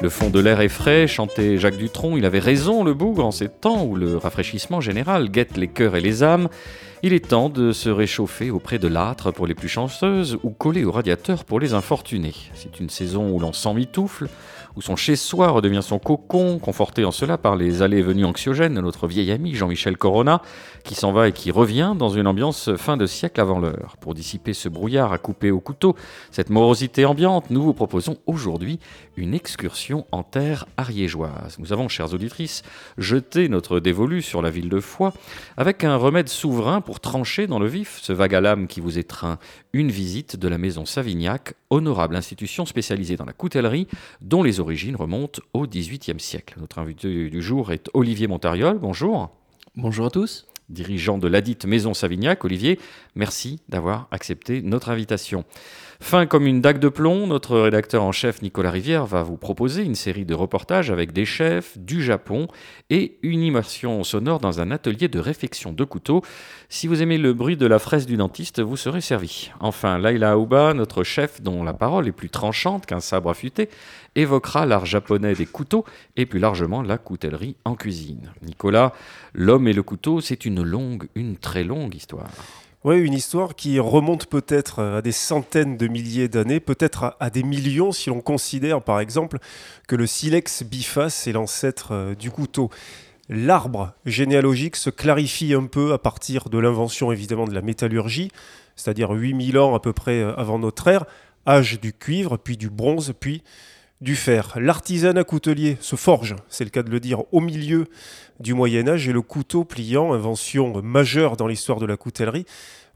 Le fond de l'air est frais, chantait Jacques Dutronc. Il avait raison, le bougre, en ces temps où le rafraîchissement général guette les cœurs et les âmes. Il est temps de se réchauffer auprès de l'âtre pour les plus chanceuses ou coller au radiateur pour les infortunés. C'est une saison où l'on s'emmitoufle, où son chez-soi redevient son cocon, conforté en cela par les allées et venues anxiogènes de notre vieil ami Jean-Michel Corona, qui s'en va et qui revient dans une ambiance fin de siècle avant l'heure. Pour dissiper ce brouillard à couper au couteau, cette morosité ambiante, nous vous proposons aujourd'hui une excursion en terre ariégeoise. Nous avons, chères auditrices, jeté notre dévolu sur la ville de Foix avec un remède souverain pour trancher dans le vif ce vague à l'âme qui vous étreint. Une visite de la maison Savignac, honorable institution spécialisée dans la coutellerie, dont les origines remontent au XVIIIe siècle. Notre invité du jour est Olivier Montariol. Bonjour. Bonjour à tous. Dirigeant de ladite maison Savignac, Olivier, merci d'avoir accepté notre invitation. Fin comme une dague de plomb, notre rédacteur en chef Nicolas Rivière va vous proposer une série de reportages avec des chefs du Japon et une immersion sonore dans un atelier de réfection de couteaux. Si vous aimez le bruit de la fraise du dentiste, vous serez servi. Enfin, Laila Aouba, notre chef dont la parole est plus tranchante qu'un sabre affûté, évoquera l'art japonais des couteaux et plus largement la coutellerie en cuisine. Nicolas, l'homme et le couteau, c'est une longue, une très longue histoire. Oui, une histoire qui remonte peut-être à des centaines de milliers d'années, peut-être à, des millions si l'on considère par exemple que le silex biface est l'ancêtre euh, du couteau. L'arbre généalogique se clarifie un peu à partir de l'invention évidemment de la métallurgie, c'est-à-dire 8000 ans à peu près euh, avant notre ère, âge du cuivre, puis du bronze, puis du fer. L'artisanat coutelier se forge, c'est le cas de le dire, au milieu du Moyen Âge et le couteau pliant, invention majeure dans l'histoire de la coutellerie,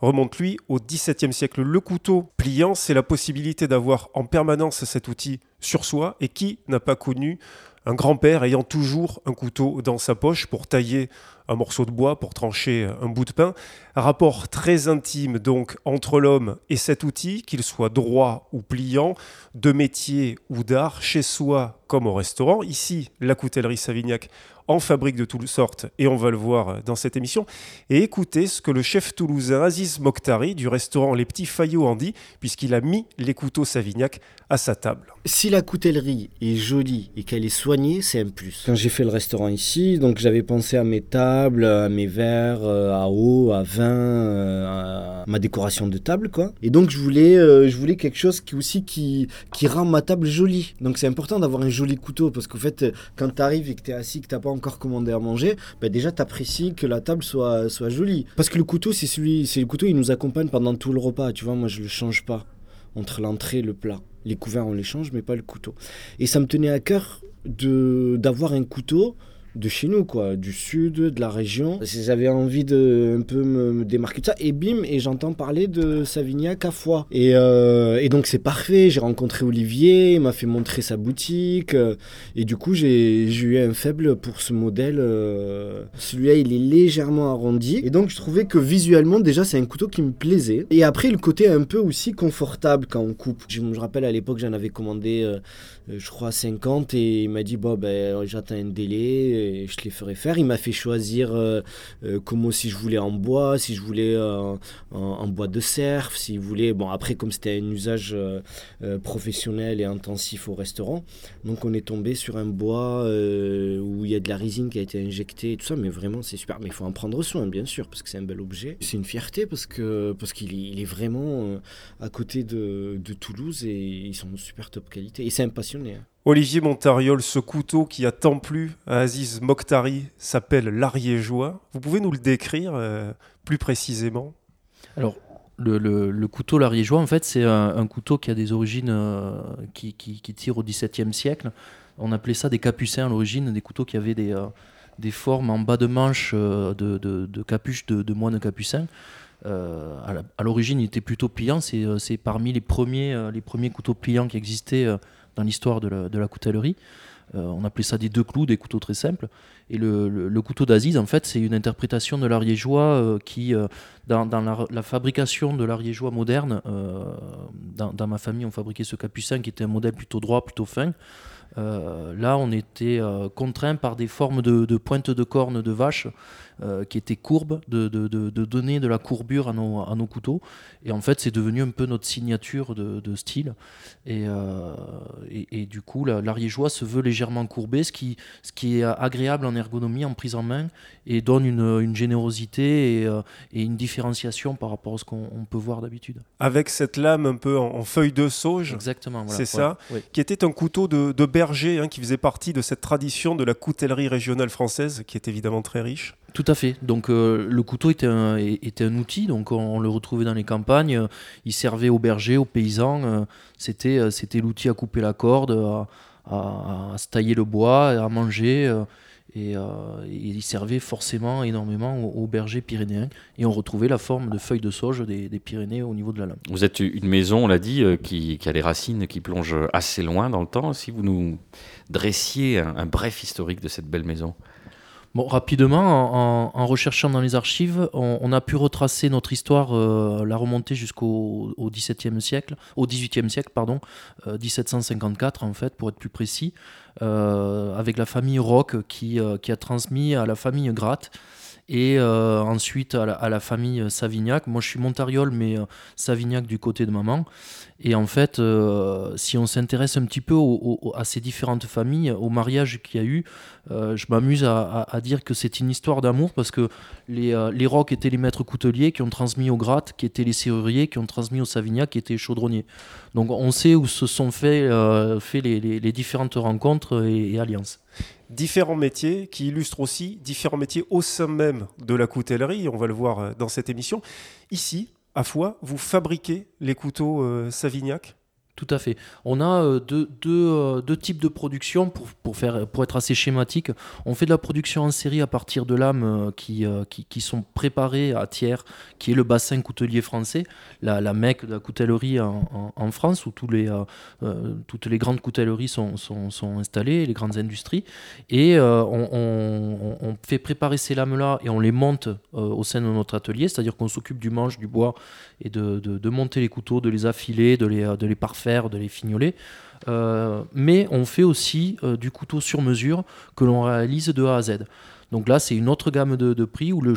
remonte lui au XVIIe siècle. Le couteau pliant, c'est la possibilité d'avoir en permanence cet outil sur soi et qui n'a pas connu un grand-père ayant toujours un couteau dans sa poche pour tailler un morceau de bois, pour trancher un bout de pain. Un rapport très intime donc entre l'homme et cet outil, qu'il soit droit ou pliant, de métier ou d'art, chez soi comme au restaurant. Ici, la coutellerie Savignac en fabrique de toutes sortes et on va le voir dans cette émission. Et écoutez ce que le chef toulousain Aziz Mokhtari du restaurant Les Petits Faillots en dit, puisqu'il a mis les couteaux Savignac à sa table. Si la coutellerie est jolie et qu'elle est soignée, c'est un plus. Quand j'ai fait le restaurant ici, donc j'avais pensé à mes tables, à mes verres, euh, à eau, à vin, euh, ma décoration de table, quoi. Et donc je voulais, euh, je voulais quelque chose qui aussi qui, qui rend ma table jolie. Donc c'est important d'avoir un joli couteau parce qu'en fait, quand tu arrives et que tu es assis, que tu pas encore commandé à manger, bah déjà tu apprécies que la table soit, soit jolie. Parce que le couteau, c'est celui, c'est le couteau, il nous accompagne pendant tout le repas. Tu vois, moi je le change pas entre l'entrée et le plat. Les couverts on les change, mais pas le couteau. Et ça me tenait à cœur de d'avoir un couteau de chez nous, quoi, du sud, de la région. J'avais envie de un peu me, démarquer de ça. Et bim, et j'entends parler de Savignac à Foix. Et, euh, et donc c'est parfait. J'ai rencontré Olivier, il m'a fait montrer sa boutique. Euh, et du coup, j'ai eu un faible pour ce modèle. Euh, celui-là, il est légèrement arrondi. Et donc, je trouvais que visuellement, déjà, c'est un couteau qui me plaisait. Et après, le côté un peu aussi confortable quand on coupe. Je me rappelle à l'époque, j'en avais commandé, je crois, 50. Et il m'a dit, bon, ben, j'attends un délai je les ferai faire. Il m'a fait choisir euh, euh, comment si je voulais en bois, si je voulais euh, en, bois de cerf, si voulait. Bon, après, comme c'était un usage professionnel et intensif au restaurant, donc on est tombé sur un bois où il y a de la résine qui a été injectée et tout ça, mais vraiment c'est super. Mais il faut en prendre soin, bien sûr, parce que c'est un bel objet. C'est une fierté parce que parce qu'il est, vraiment à côté de, de, Toulouse et ils sont de super top qualité. Et c'est un passionné. Hein. Olivier Montariol, ce couteau qui a tant plu à Aziz Mokhtari s'appelle l'ariégeois. Vous pouvez nous le décrire euh, plus précisément? Alors, le, couteau l'ariégeois, en fait, c'est un, couteau qui a des origines euh, qui, qui, tire au XVIIe siècle. On appelait ça des capucins à l'origine, des couteaux qui avaient des, euh, des formes en bas de manche de, de, de capuches de, moines capucins. à l'origine, il était plutôt pliant. C'est parmi les premiers, les premiers couteaux pliants qui existaient dans l'histoire de, la coutellerie. on appelait ça des deux clous, des couteaux très simples. Et le, couteau d'Aziz, en fait, c'est une interprétation de l'ariégeois qui, dans, la, fabrication de l'ariégeois moderne, dans, dans, ma famille, on fabriquait ce capucin qui était un modèle plutôt droit, plutôt fin. Euh, là, on était euh, contraint par des formes de, de pointes de cornes de vache euh, qui étaient courbes, de, donner de la courbure à nos, couteaux. Et en fait, c'est devenu un peu notre signature de, style. Et, et, du coup, l'ariégeois se veut légèrement courbé, ce qui, ce qui est agréable en ergonomie, en prise en main, et donne une, générosité et, une différenciation par rapport à ce qu'on peut voir d'habitude. Avec cette lame un peu en, feuille de sauge. Exactement. c'est ça. Qui était un couteau de, de Hein, qui faisait partie de cette tradition de la coutellerie régionale française, qui est évidemment très riche. Tout à fait. Donc euh, le couteau était un, outil, donc on, le retrouvait dans les campagnes. Il servait aux bergers, aux paysans. Euh, c'était, euh, c'était l'outil à couper la corde, à, se tailler le bois, à manger. Et, il servait forcément énormément aux, bergers pyrénéens. Et on retrouvait la forme de feuilles de sauge des, Pyrénées au niveau de la lame. Vous êtes une maison, on l'a dit, qui, a les racines qui plongent assez loin dans le temps. Si vous nous dressiez un bref historique de cette belle maison Bon, rapidement, en, recherchant dans les archives, on, a pu retracer notre histoire, euh, la remonter jusqu'au XVIIe siècle, au XVIIIe siècle, pardon, 1754 euh, en fait, pour être plus précis, euh, avec la famille Roque qui, qui, a transmis à la famille Gratte et ensuite à la, famille Savignac. Moi, je suis Montariol, mais Savignac du côté de maman. Et en fait, euh, si on s'intéresse un petit peu à ces différentes familles, au mariage qu'il y a eu, euh, je m'amuse à, dire que c'est une histoire d'amour parce que les, euh, les Rocs étaient les maîtres couteliers qui ont transmis aux Grattes, qui étaient les serruriers, qui ont transmis aux Savignac, qui étaient les chaudronniers. Donc on sait où se sont fait, fait les, différentes rencontres et alliances différents métiers qui illustrent aussi différents métiers au sein même de la coutellerie, on va le voir dans cette émission. Ici, à fois, vous fabriquez les couteaux euh, Savignac? Tout à fait. On a euh, euh, deux, types de production pour, pour, faire, pour être assez schématique. On fait de la production en série à partir de lames euh, qui, qui, sont préparées à tiers, qui est le bassin coutelier français, la, la mecque de la coutellerie en, France, où tous les, toutes les grandes coutelleries sont, sont, installées, les grandes industries. Et on, on, fait préparer ces lames-là et on les monte au sein de notre atelier, c'est-à-dire qu'on s'occupe du manche, du bois et de, de, monter les couteaux, de les affiler, de les, de les parfaire de les fignoler. Euh, mais on fait aussi euh, du couteau sur mesure que l'on réalise de A à Z. Donc là, c'est une autre gamme de, prix où le,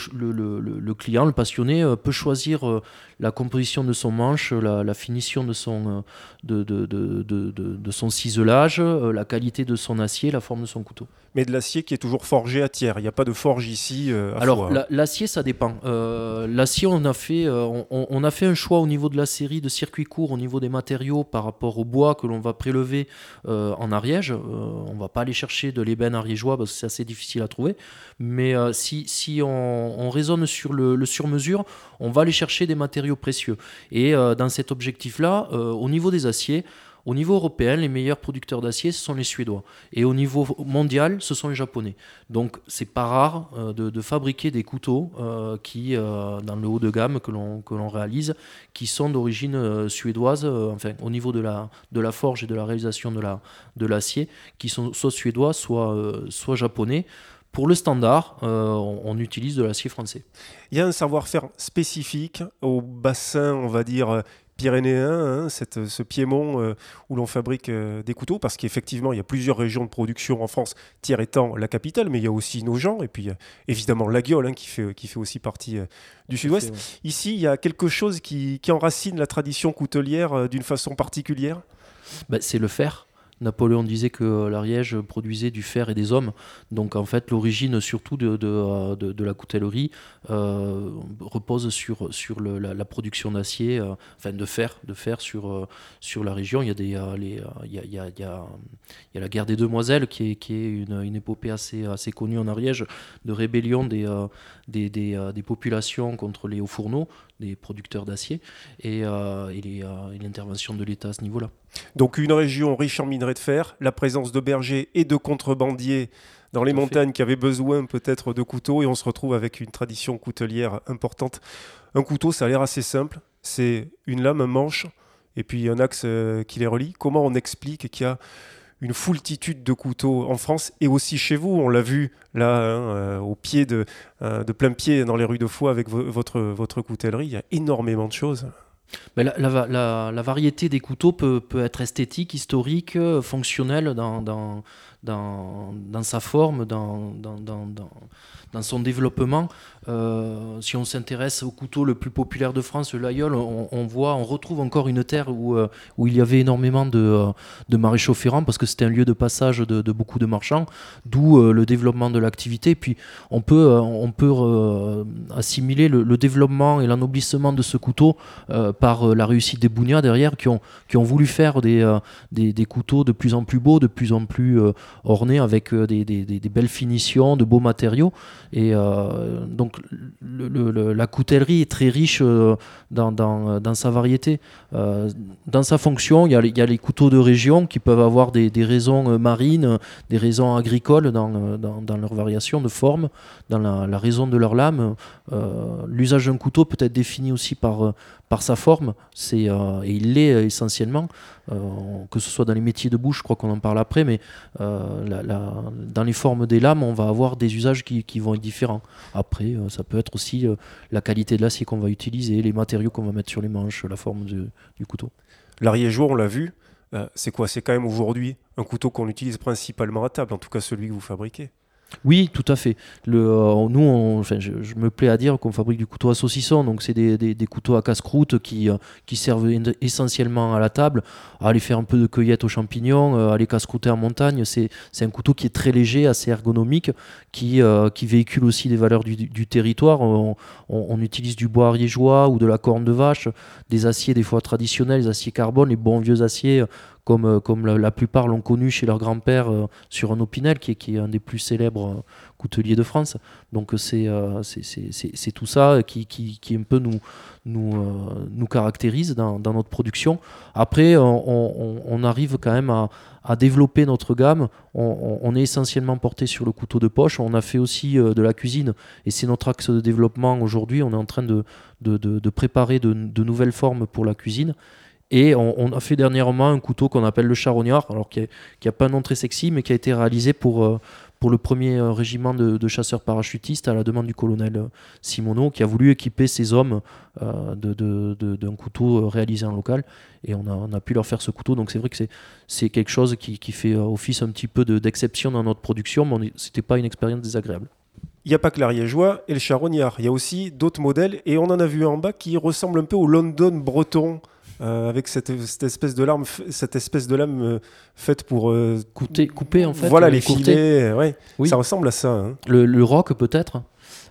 client, le passionné, euh, peut choisir la composition de son manche, la, finition de son, de, de, son ciselage, la qualité de son acier, la forme de son couteau mais de l'acier qui est toujours forgé à tiers. Il n'y a pas de forge ici. Euh, Alors l'acier, ça dépend. Euh, l'acier, on a fait, euh, on, a fait un choix au niveau de la série de circuits courts, au niveau des matériaux par rapport au bois que l'on va prélever en Ariège. on va pas aller chercher de l'ébène ariégeois parce que c'est assez difficile à trouver. Mais si, si on, raisonne sur le, le sur-mesure, on va aller chercher des matériaux précieux. Et dans cet objectif-là, au niveau des aciers, au niveau européen, les meilleurs producteurs d'acier, ce sont les Suédois. Et au niveau mondial, ce sont les Japonais. Donc, c'est pas rare euh, de, fabriquer des couteaux euh, qui, euh, dans le haut de gamme que l'on réalise, qui sont d'origine suédoise, enfin, au niveau de la, de la forge et de la réalisation de l'acier, de qui sont soit suédois, soit, soit japonais. Pour le standard, on, utilise de l'acier français. Il y a un savoir-faire spécifique au bassin, on va dire, pyrénéen, hein, cette, ce piémont euh, où l'on fabrique euh, des couteaux, parce qu'effectivement, il y a plusieurs régions de production en France, Thiers étant la capitale, mais il y a aussi nos gens, et puis évidemment la Guiole, hein, qui, fait, qui fait aussi partie euh, du sud-ouest. Ici, il y a quelque chose qui, qui enracine la tradition coutelière d'une façon particulière? Bah, C'est le fer. Napoléon disait que l'Ariège produisait du fer et des hommes. Donc en fait, l'origine surtout de, de, la coutellerie euh, repose sur, la, production d'acier, euh, enfin de fer, sur, euh, la région. Il y, a la guerre des Demoiselles qui est, une, épopée assez, connue en Ariège de rébellion des populations contre les hauts fourneaux, des producteurs d'acier, et, et l'intervention de l'État à ce niveau-là. Donc une région riche en minerais de fer, la présence de bergers et de contrebandiers dans les montagnes qui avaient besoin peut-être de couteaux et on se retrouve avec une tradition coutelière importante. Un couteau, ça a l'air assez simple. C'est une lame, un manche et puis un axe euh, qui les relie. Comment on explique qu'il y a une foultitude de couteaux en France et aussi chez vous. On l'a vu là, hein, au pied de, de plein pied dans les rues de Foix avec votre, votre coutellerie. Il y a énormément de choses. Mais la, la, variété des couteaux peut, peut être esthétique, historique, fonctionnelle dans, dans, dans, sa forme, dans, dans, dans son développement. Euh, si on s'intéresse au couteau le plus populaire de France, le Layol, on, voit, on retrouve encore une terre où, euh, où il y avait énormément de, euh, de maréchaux ferrants parce que c'était un lieu de passage de, beaucoup de marchands, d'où le développement de l'activité. Puis on peut, on peut assimiler le, développement et l'anoblissement de ce couteau par la réussite des Bougnats derrière qui ont, qui ont voulu faire des, des, couteaux de plus en plus beaux, de plus en plus ornés avec des, des, belles finitions, de beaux matériaux. Et donc la coutellerie est très riche euh, dans, sa variété. Euh, dans sa fonction, il y, a, les couteaux de région qui peuvent avoir des, raisons euh, marines, des raisons agricoles dans, leur variation de forme, dans la, raison de leur lame. L'usage d'un couteau peut être défini aussi par, par sa forme, c'est, et il l'est essentiellement. Euh, que ce soit dans les métiers de bouche, je crois qu'on en parle après, mais euh, dans les formes des lames, on va avoir des usages qui, vont être différents. Après, euh, ça peut être aussi la qualité de l'acier qu'on va utiliser, les matériaux qu'on va mettre sur les manches, la forme du couteau. L'ariégeois, on l'a vu, c'est quoi? C'est quand même aujourd'hui un couteau qu'on utilise principalement à table, en tout cas celui que vous fabriquez. Oui, tout à fait. Euh, nous, enfin, je, me plais à dire qu'on fabrique du couteau à saucisson, donc c'est des, couteaux à casse-croûte qui, euh, qui servent essentiellement à la table, à aller faire un peu de cueillette aux champignons, euh, à aller casse-croûter en montagne. C'est un couteau qui est très léger, assez ergonomique, qui, qui véhicule aussi des valeurs du, territoire. On, utilise du bois ariégeois ou de la corne de vache, des aciers des fois traditionnels, des aciers carbone, les bons vieux aciers comme, euh, la, plupart l'ont connu chez leur grand-père euh, sur un Opinel, qui est, un des plus célèbres euh, couteliers de France. Donc c'est tout ça qui, un peu nous, caractérise dans, notre production. Après, on, arrive quand même à, développer notre gamme. On, est essentiellement porté sur le couteau de poche. On a fait aussi de la cuisine et c'est notre axe de développement aujourd'hui. On est en train de, préparer de nouvelles formes pour la cuisine. Et on, a fait dernièrement un couteau qu'on appelle le charognard, alors qui n'a pas un nom très sexy, mais qui a été réalisé pour, euh, pour le premier euh, régiment de, chasseurs parachutistes à la demande du colonel euh, Simoneau, qui a voulu équiper ses hommes d'un de, couteau réalisé en local. Et on a, pu leur faire ce couteau. Donc c'est vrai que c'est quelque chose qui, fait office un petit peu d'exception dans notre production, mais ce n'était pas une expérience désagréable. Il n'y a pas que l'ariégeois et le charognard, il y a aussi d'autres modèles, et on en a vu en bas qui ressemblent un peu au London breton. Euh, avec cette, espèce de lame, cette espèce de lame euh, faite pour euh, couper en fait. Voilà les filets, ouais. Oui. Ça ressemble à ça. Hein. Le, le roc peut-être?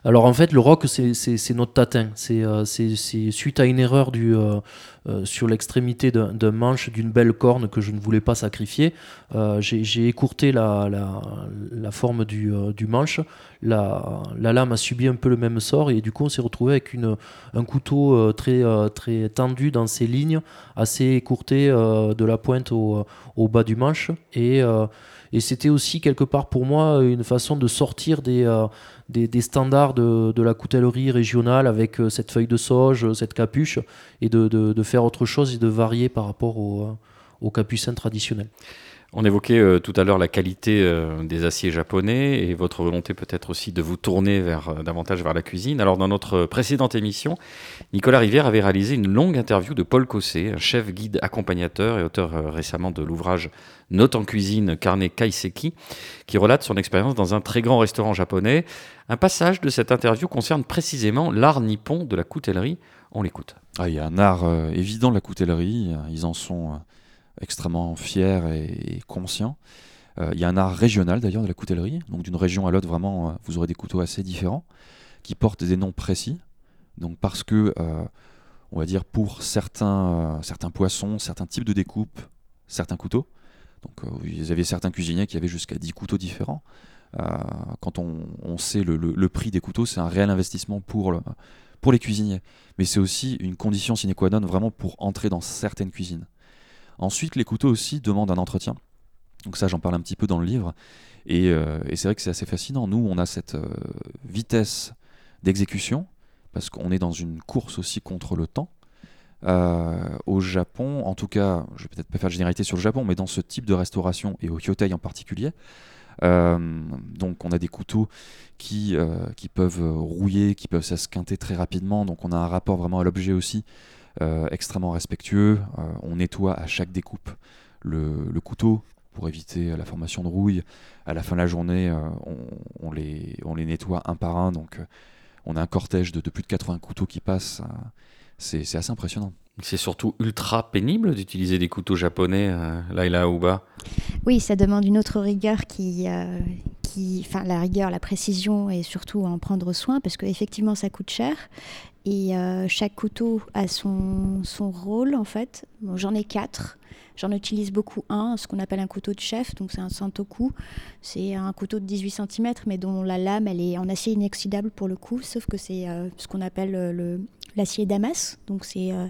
Alors en fait, le roc, c'est notre tatin. Euh, c'est suite à une erreur du, euh, euh, sur l'extrémité d'un manche d'une belle corne que je ne voulais pas sacrifier. J'ai écourté la, la, la, forme du, du manche. La, la, lame a subi un peu le même sort et du coup, on s'est retrouvé avec une, un couteau très, très tendu dans ses lignes, assez écourté de la pointe au, au, bas du manche. Et et c'était aussi quelque part pour moi une façon de sortir des, euh, des, standards de, la coutellerie régionale avec euh, cette feuille de sauge, cette capuche, et de, de, faire autre chose et de varier par rapport au, euh, au capucin traditionnel. On évoquait euh, tout à l'heure la qualité euh, des aciers japonais et votre volonté peut-être aussi de vous tourner euh, davantage vers la cuisine. Alors dans notre précédente émission, Nicolas Rivière avait réalisé une longue interview de Paul Cossé, chef guide accompagnateur et auteur récemment de l'ouvrage Note en cuisine Carnet Kaiseki, qui relate son expérience dans un très grand restaurant japonais. Un passage de cette interview concerne précisément l'art nippon de la coutellerie. On l'écoute. Ah, il y a un art évident de la coutellerie. Ils en sont extrêmement fier et, conscient. Euh, il y a un art régional d'ailleurs de la coutellerie, donc d'une région à l'autre, vraiment, euh, vous aurez des couteaux assez différents, qui portent des noms précis. Donc parce que, euh, on va dire, pour certains, certains poissons, certains types de découpe, certains couteaux, donc vous avez certains cuisiniers qui avaient jusqu'à 10 couteaux différents. quand on, sait le, prix des couteaux, c'est un réel investissement pour, pour les cuisiniers. Mais c'est aussi une condition sine qua non vraiment pour entrer dans certaines cuisines. Ensuite, les couteaux aussi demandent un entretien. Donc ça, j'en parle un petit peu dans le livre. Et, euh, c'est vrai que c'est assez fascinant. Nous, on a cette euh, vitesse d'exécution, parce qu'on est dans une course aussi contre le temps. au Japon, en tout cas, je vais peut-être pas faire de généralité sur le Japon, mais dans ce type de restauration et au Kyotei en particulier, donc on a des couteaux qui, qui peuvent rouiller, qui peuvent s'esquinter très rapidement, donc on a un rapport vraiment à l'objet aussi extrêmement respectueux. on nettoie à chaque découpe le, le, couteau pour éviter la formation de rouille. À la fin de la journée, euh, on, les, on les nettoie un par un. Donc, euh, on a un cortège de, plus de 80 couteaux qui passent. Euh, c'est assez impressionnant. C'est surtout ultra pénible d'utiliser des couteaux japonais, là et là ou bas. Oui, ça demande une autre rigueur qui, qui, enfin la rigueur, la précision et surtout en prendre soin parce qu'effectivement ça coûte cher et chaque couteau a son, son rôle en fait. J'en ai quatre. J'en utilise beaucoup un, ce qu'on appelle un couteau de chef, donc c'est un santoku. C'est un couteau de 18 cm, mais dont la lame elle est en acier inoxydable pour le coup, sauf que c'est euh, ce qu'on appelle euh, l'acier damas. Donc c'est euh,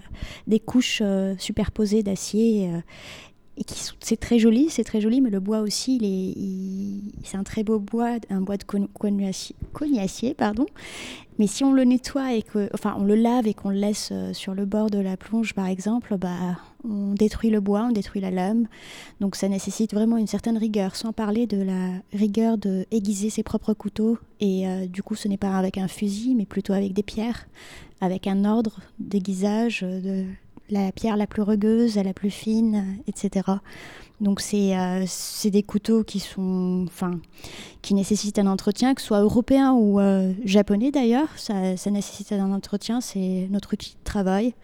des couches superposées d'acier et qui c'est très joli, c'est très joli, mais le bois aussi, c'est un très beau bois, un bois de cognacier, pardon. Mais si on le nettoie et que, on le lave et qu'on le laisse euh, sur le bord de la plonge, par exemple, bah, on détruit le bois, on détruit la lame. Donc ça nécessite vraiment une certaine rigueur, sans parler de la rigueur de aiguiser ses propres couteaux. Et euh, du coup, ce n'est pas avec un fusil, mais plutôt avec des pierres, avec un ordre d'aiguisage euh, de la pierre la plus rugueuse la plus fine, etc. Donc euh, c'est des couteaux qui sont, enfin, qui nécessitent un entretien, que ce soit européen ou euh, japonais d'ailleurs. Ça, ça, nécessite un entretien, c'est notre outil de travail.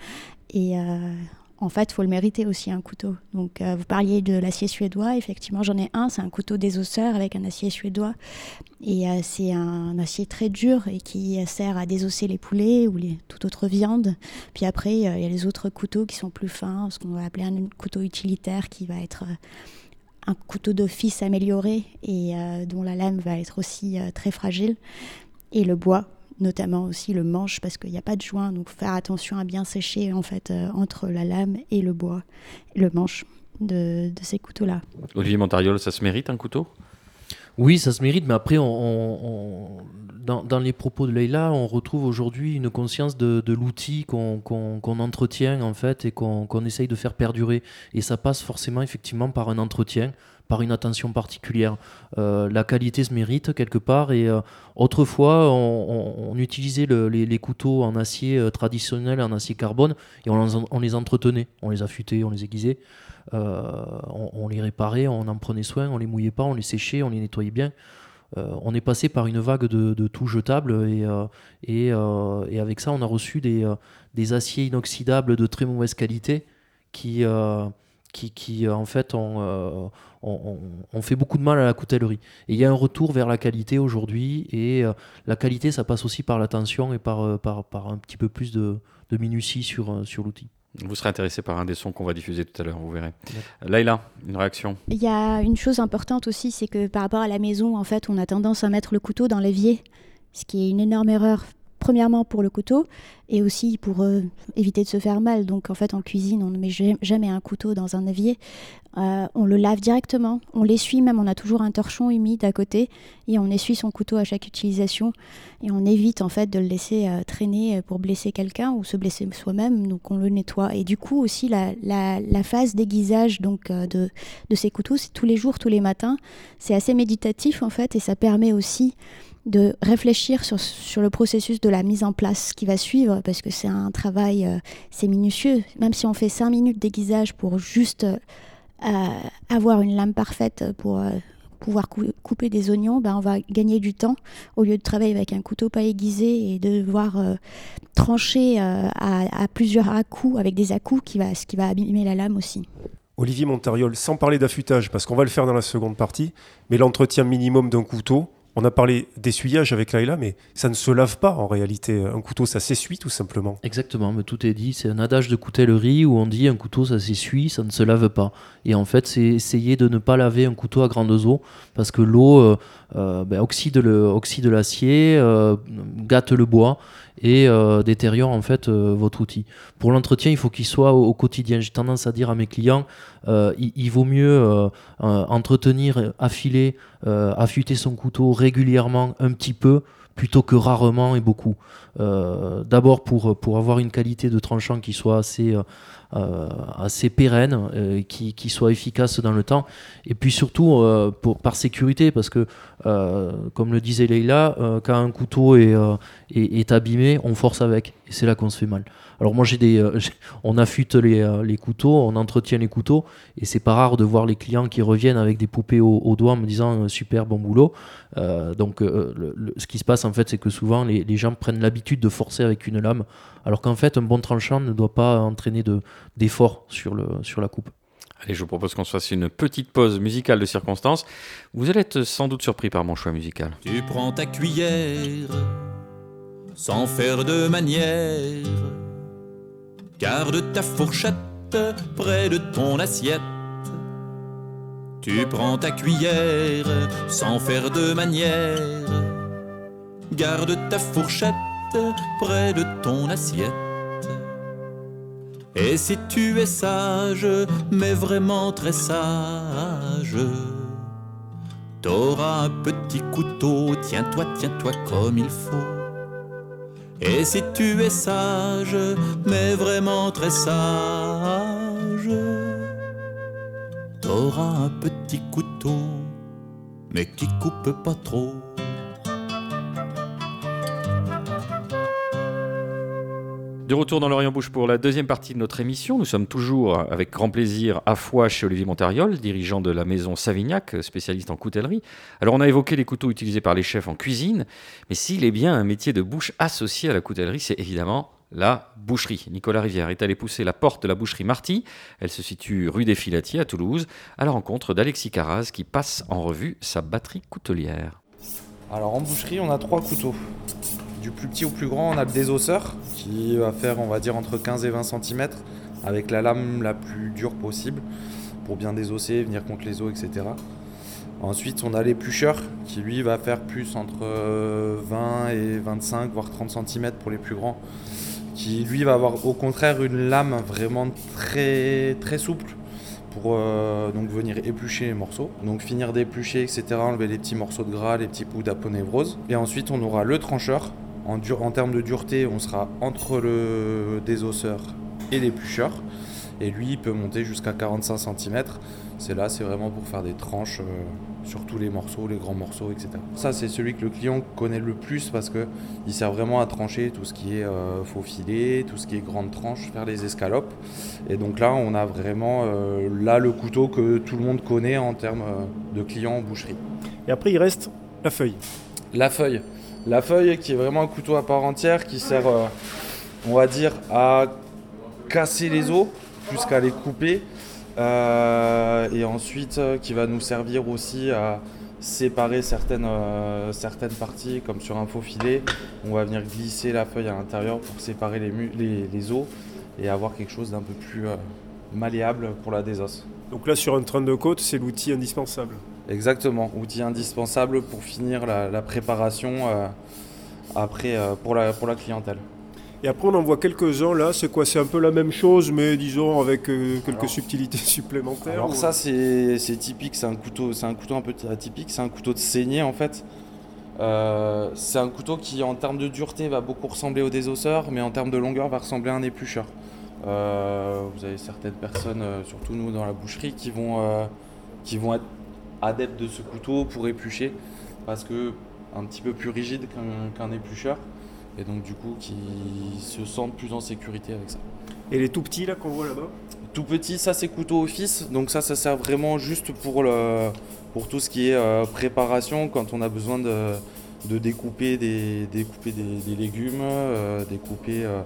Et euh, en fait, il faut le mériter aussi un couteau. Donc, euh, vous parliez de l'acier suédois. Effectivement, j'en ai un. C'est un couteau désosseur avec un acier suédois. Et euh, c'est un acier très dur et qui sert à désosser les poulets ou les, toute autre viande. Puis après, euh, il y a les autres couteaux qui sont plus fins, ce qu'on va appeler un couteau utilitaire qui va être un couteau d'office amélioré et dont la lame va être aussi très fragile. Et le bois, notamment aussi le manche parce qu'il n'y a pas de joint, donc faire attention à bien sécher en fait euh, entre la lame et le bois, le manche de, ces couteaux-là. Olivier Montariol, ça se mérite un couteau? Oui, ça se mérite, mais après, on, dans, les propos de Leïla, on retrouve aujourd'hui une conscience de, l'outil qu'on entretient en fait et qu'on essaye de faire perdurer. Et ça passe forcément effectivement par un entretien, par une attention particulière. Euh, la qualité se mérite quelque part et euh, autrefois on, utilisait les, couteaux en acier euh, traditionnel, en acier carbone et on, les entretenait, on les affûtait, on les aiguisait, on, les réparait, on en prenait soin, on les mouillait pas, on les séchait, on les nettoyait bien. on est passé par une vague de, tout jetable et, avec ça on a reçu des, des, aciers inoxydables de très mauvaise qualité qui, qui, qui en fait ont on, fait beaucoup de mal à la coutellerie. Et il y a un retour vers la qualité aujourd'hui, et euh, la qualité, ça passe aussi par l'attention et par, euh, par, par, un petit peu plus de, de minutie sur, euh, sur l'outil. Vous serez intéressé par un des sons qu'on va diffuser tout à l'heure, vous verrez. Laïla, une réaction? Il y a une chose importante aussi, c'est que par rapport à la maison, en fait, on a tendance à mettre le couteau dans l'évier, ce qui est une énorme erreur premièrement pour le couteau et aussi pour euh, éviter de se faire mal. Donc en fait en cuisine on ne met jamais un couteau dans un évier. Euh, on le lave directement, on l'essuie même, on a toujours un torchon humide à côté et on essuie son couteau à chaque utilisation et on évite en fait de le laisser euh, traîner pour blesser quelqu'un ou se blesser soi-même. Donc on le nettoie et du coup aussi la, la, phase d'aiguisage donc de, de ces couteaux c'est tous les jours, tous les matins. C'est assez méditatif en fait et ça permet aussi de réfléchir sur, sur, le processus de la mise en place qui va suivre, parce que c'est un travail, euh, c'est minutieux. Même si on fait cinq minutes d'aiguisage pour juste euh, avoir une lame parfaite pour euh, pouvoir couper des oignons, ben on va gagner du temps au lieu de travailler avec un couteau pas aiguisé et de devoir trancher à, plusieurs à-coups avec des à-coups qui ce qui va abîmer la lame aussi. Olivier Montariol, sans parler d'affûtage, parce qu'on va le faire dans la seconde partie, mais l'entretien minimum d'un couteau, on a parlé d'essuyage avec Laila, mais ça ne se lave pas en réalité. Un couteau, ça s'essuie tout simplement. Exactement, mais tout est dit. C'est un adage de coutellerie où on dit un couteau, ça s'essuie, ça ne se lave pas. Et en fait, c'est essayer de ne pas laver un couteau à grande eau, parce que l'eau euh, euh, ben, oxyde l'acier, euh, gâte le bois et détériore en fait votre outil. Pour l'entretien, il faut qu'il soit au, quotidien. J'ai tendance à dire à mes clients, il, vaut mieux entretenir, affiler, affûter son couteau régulièrement un petit peu plutôt que rarement et beaucoup. D'abord pour, pour avoir une qualité de tranchant qui soit assez, assez pérenne, qui, qui, soit efficace dans le temps, et puis surtout pour, par sécurité, parce que comme le disait Leïla, quand un couteau est, est, abîmé, on force avec, et c'est là qu'on se fait mal. Alors moi j'ai des, euh, on affûte les, euh, les, couteaux, on entretient les couteaux et c'est pas rare de voir les clients qui reviennent avec des poupées au, doigt en me disant euh, super bon boulot. donc ce qui se passe en fait c'est que souvent les, les gens prennent l'habitude de forcer avec une lame, alors qu'en fait un bon tranchant ne doit pas entraîner de d'effort sur le sur la coupe. Allez, je vous propose qu'on se fasse une petite pause musicale de circonstance. Vous allez être sans doute surpris par mon choix musical. Tu prends ta cuillère sans faire de manière Garde ta fourchette près de ton assiette. Tu prends ta cuillère sans faire de manière. Garde ta fourchette près de ton assiette. Et si tu es sage, mais vraiment très sage, t'auras un petit couteau, tiens-toi, tiens-toi comme il faut. Et si tu es sage, mais vraiment très sage, t'auras un petit couteau, mais qui coupe pas trop. De retour dans l'Orient Bouche pour la deuxième partie de notre émission. Nous sommes toujours avec grand plaisir à Foix chez Olivier Montariol, dirigeant de la maison Savignac, spécialiste en coutellerie. Alors on a évoqué les couteaux utilisés par les chefs en cuisine, mais s'il est bien un métier de bouche associé à la coutellerie, c'est évidemment la boucherie. Nicolas Rivière est allé pousser la porte de la boucherie Marty. Elle se situe rue des Filatiers à Toulouse, à la rencontre d'Alexis Caraz qui passe en revue sa batterie coutelière. Alors en boucherie, on a trois couteaux. Du plus petit au plus grand, on a le désosseur qui va faire, on va dire, entre 15 et 20 cm avec la lame la plus dure possible pour bien désosser, venir contre les os, etc. Ensuite, on a l'éplucheur qui lui va faire plus entre 20 euh, et 25, voire 30 cm pour les plus grands. Qui lui va avoir au contraire une lame vraiment très, très souple pour euh, donc venir éplucher les morceaux. Donc finir d'éplucher, etc. Enlever les petits morceaux de gras, les petits bouts d'aponévrose. Et ensuite, on aura le trancheur en, termes de dureté, on sera entre le désosseur et l'éplucheur. Et lui, il peut monter jusqu'à 45 cm. C'est là, c'est vraiment pour faire des tranches euh, sur tous les morceaux, les grands morceaux, etc. Ça, c'est celui que le client connaît le plus parce qu'il sert vraiment à trancher tout ce qui est euh, faux filet, tout ce qui est grande tranche, faire les escalopes. Et donc là, on a vraiment euh, là le couteau que tout le monde connaît en termes de client en boucherie. Et après, il reste la feuille. La feuille. La feuille qui est vraiment un couteau à part entière qui sert, euh, on va dire, à casser les os jusqu'à les couper. Euh, et ensuite euh, qui va nous servir aussi à séparer certaines, parties comme sur un faux filet. On va venir glisser la feuille à l'intérieur pour séparer les, les, os et avoir quelque chose d'un peu plus malléable pour la désosse. Donc là sur un train de côte c'est l'outil indispensable. Exactement, outil indispensable pour finir la, préparation euh, après euh, pour, la, pour la clientèle. Et après, on en voit quelques-uns là. C'est quoi? C'est un peu la même chose, mais disons avec euh, quelques subtilités supplémentaires. Alors ça, c'est typique. C'est un couteau, c'est un couteau un peu atypique. C'est un couteau de saignée en fait. c'est un couteau qui, en termes de dureté, va beaucoup ressembler au désosseur, mais en termes de longueur, va ressembler à un éplucheur. vous avez certaines personnes, surtout nous dans la boucherie, qui vont, qui vont être adepte de ce couteau pour éplucher parce que un petit peu plus rigide qu'un éplucheur et donc du coup qui se sentent plus en sécurité avec ça. Et les tout petits là qu'on voit là-bas? Tout petit, ça c'est couteau office, donc ça ça sert vraiment juste pour, le, pour tout ce qui est euh, préparation quand on a besoin de, de découper des, découper des, légumes, euh, découper euh,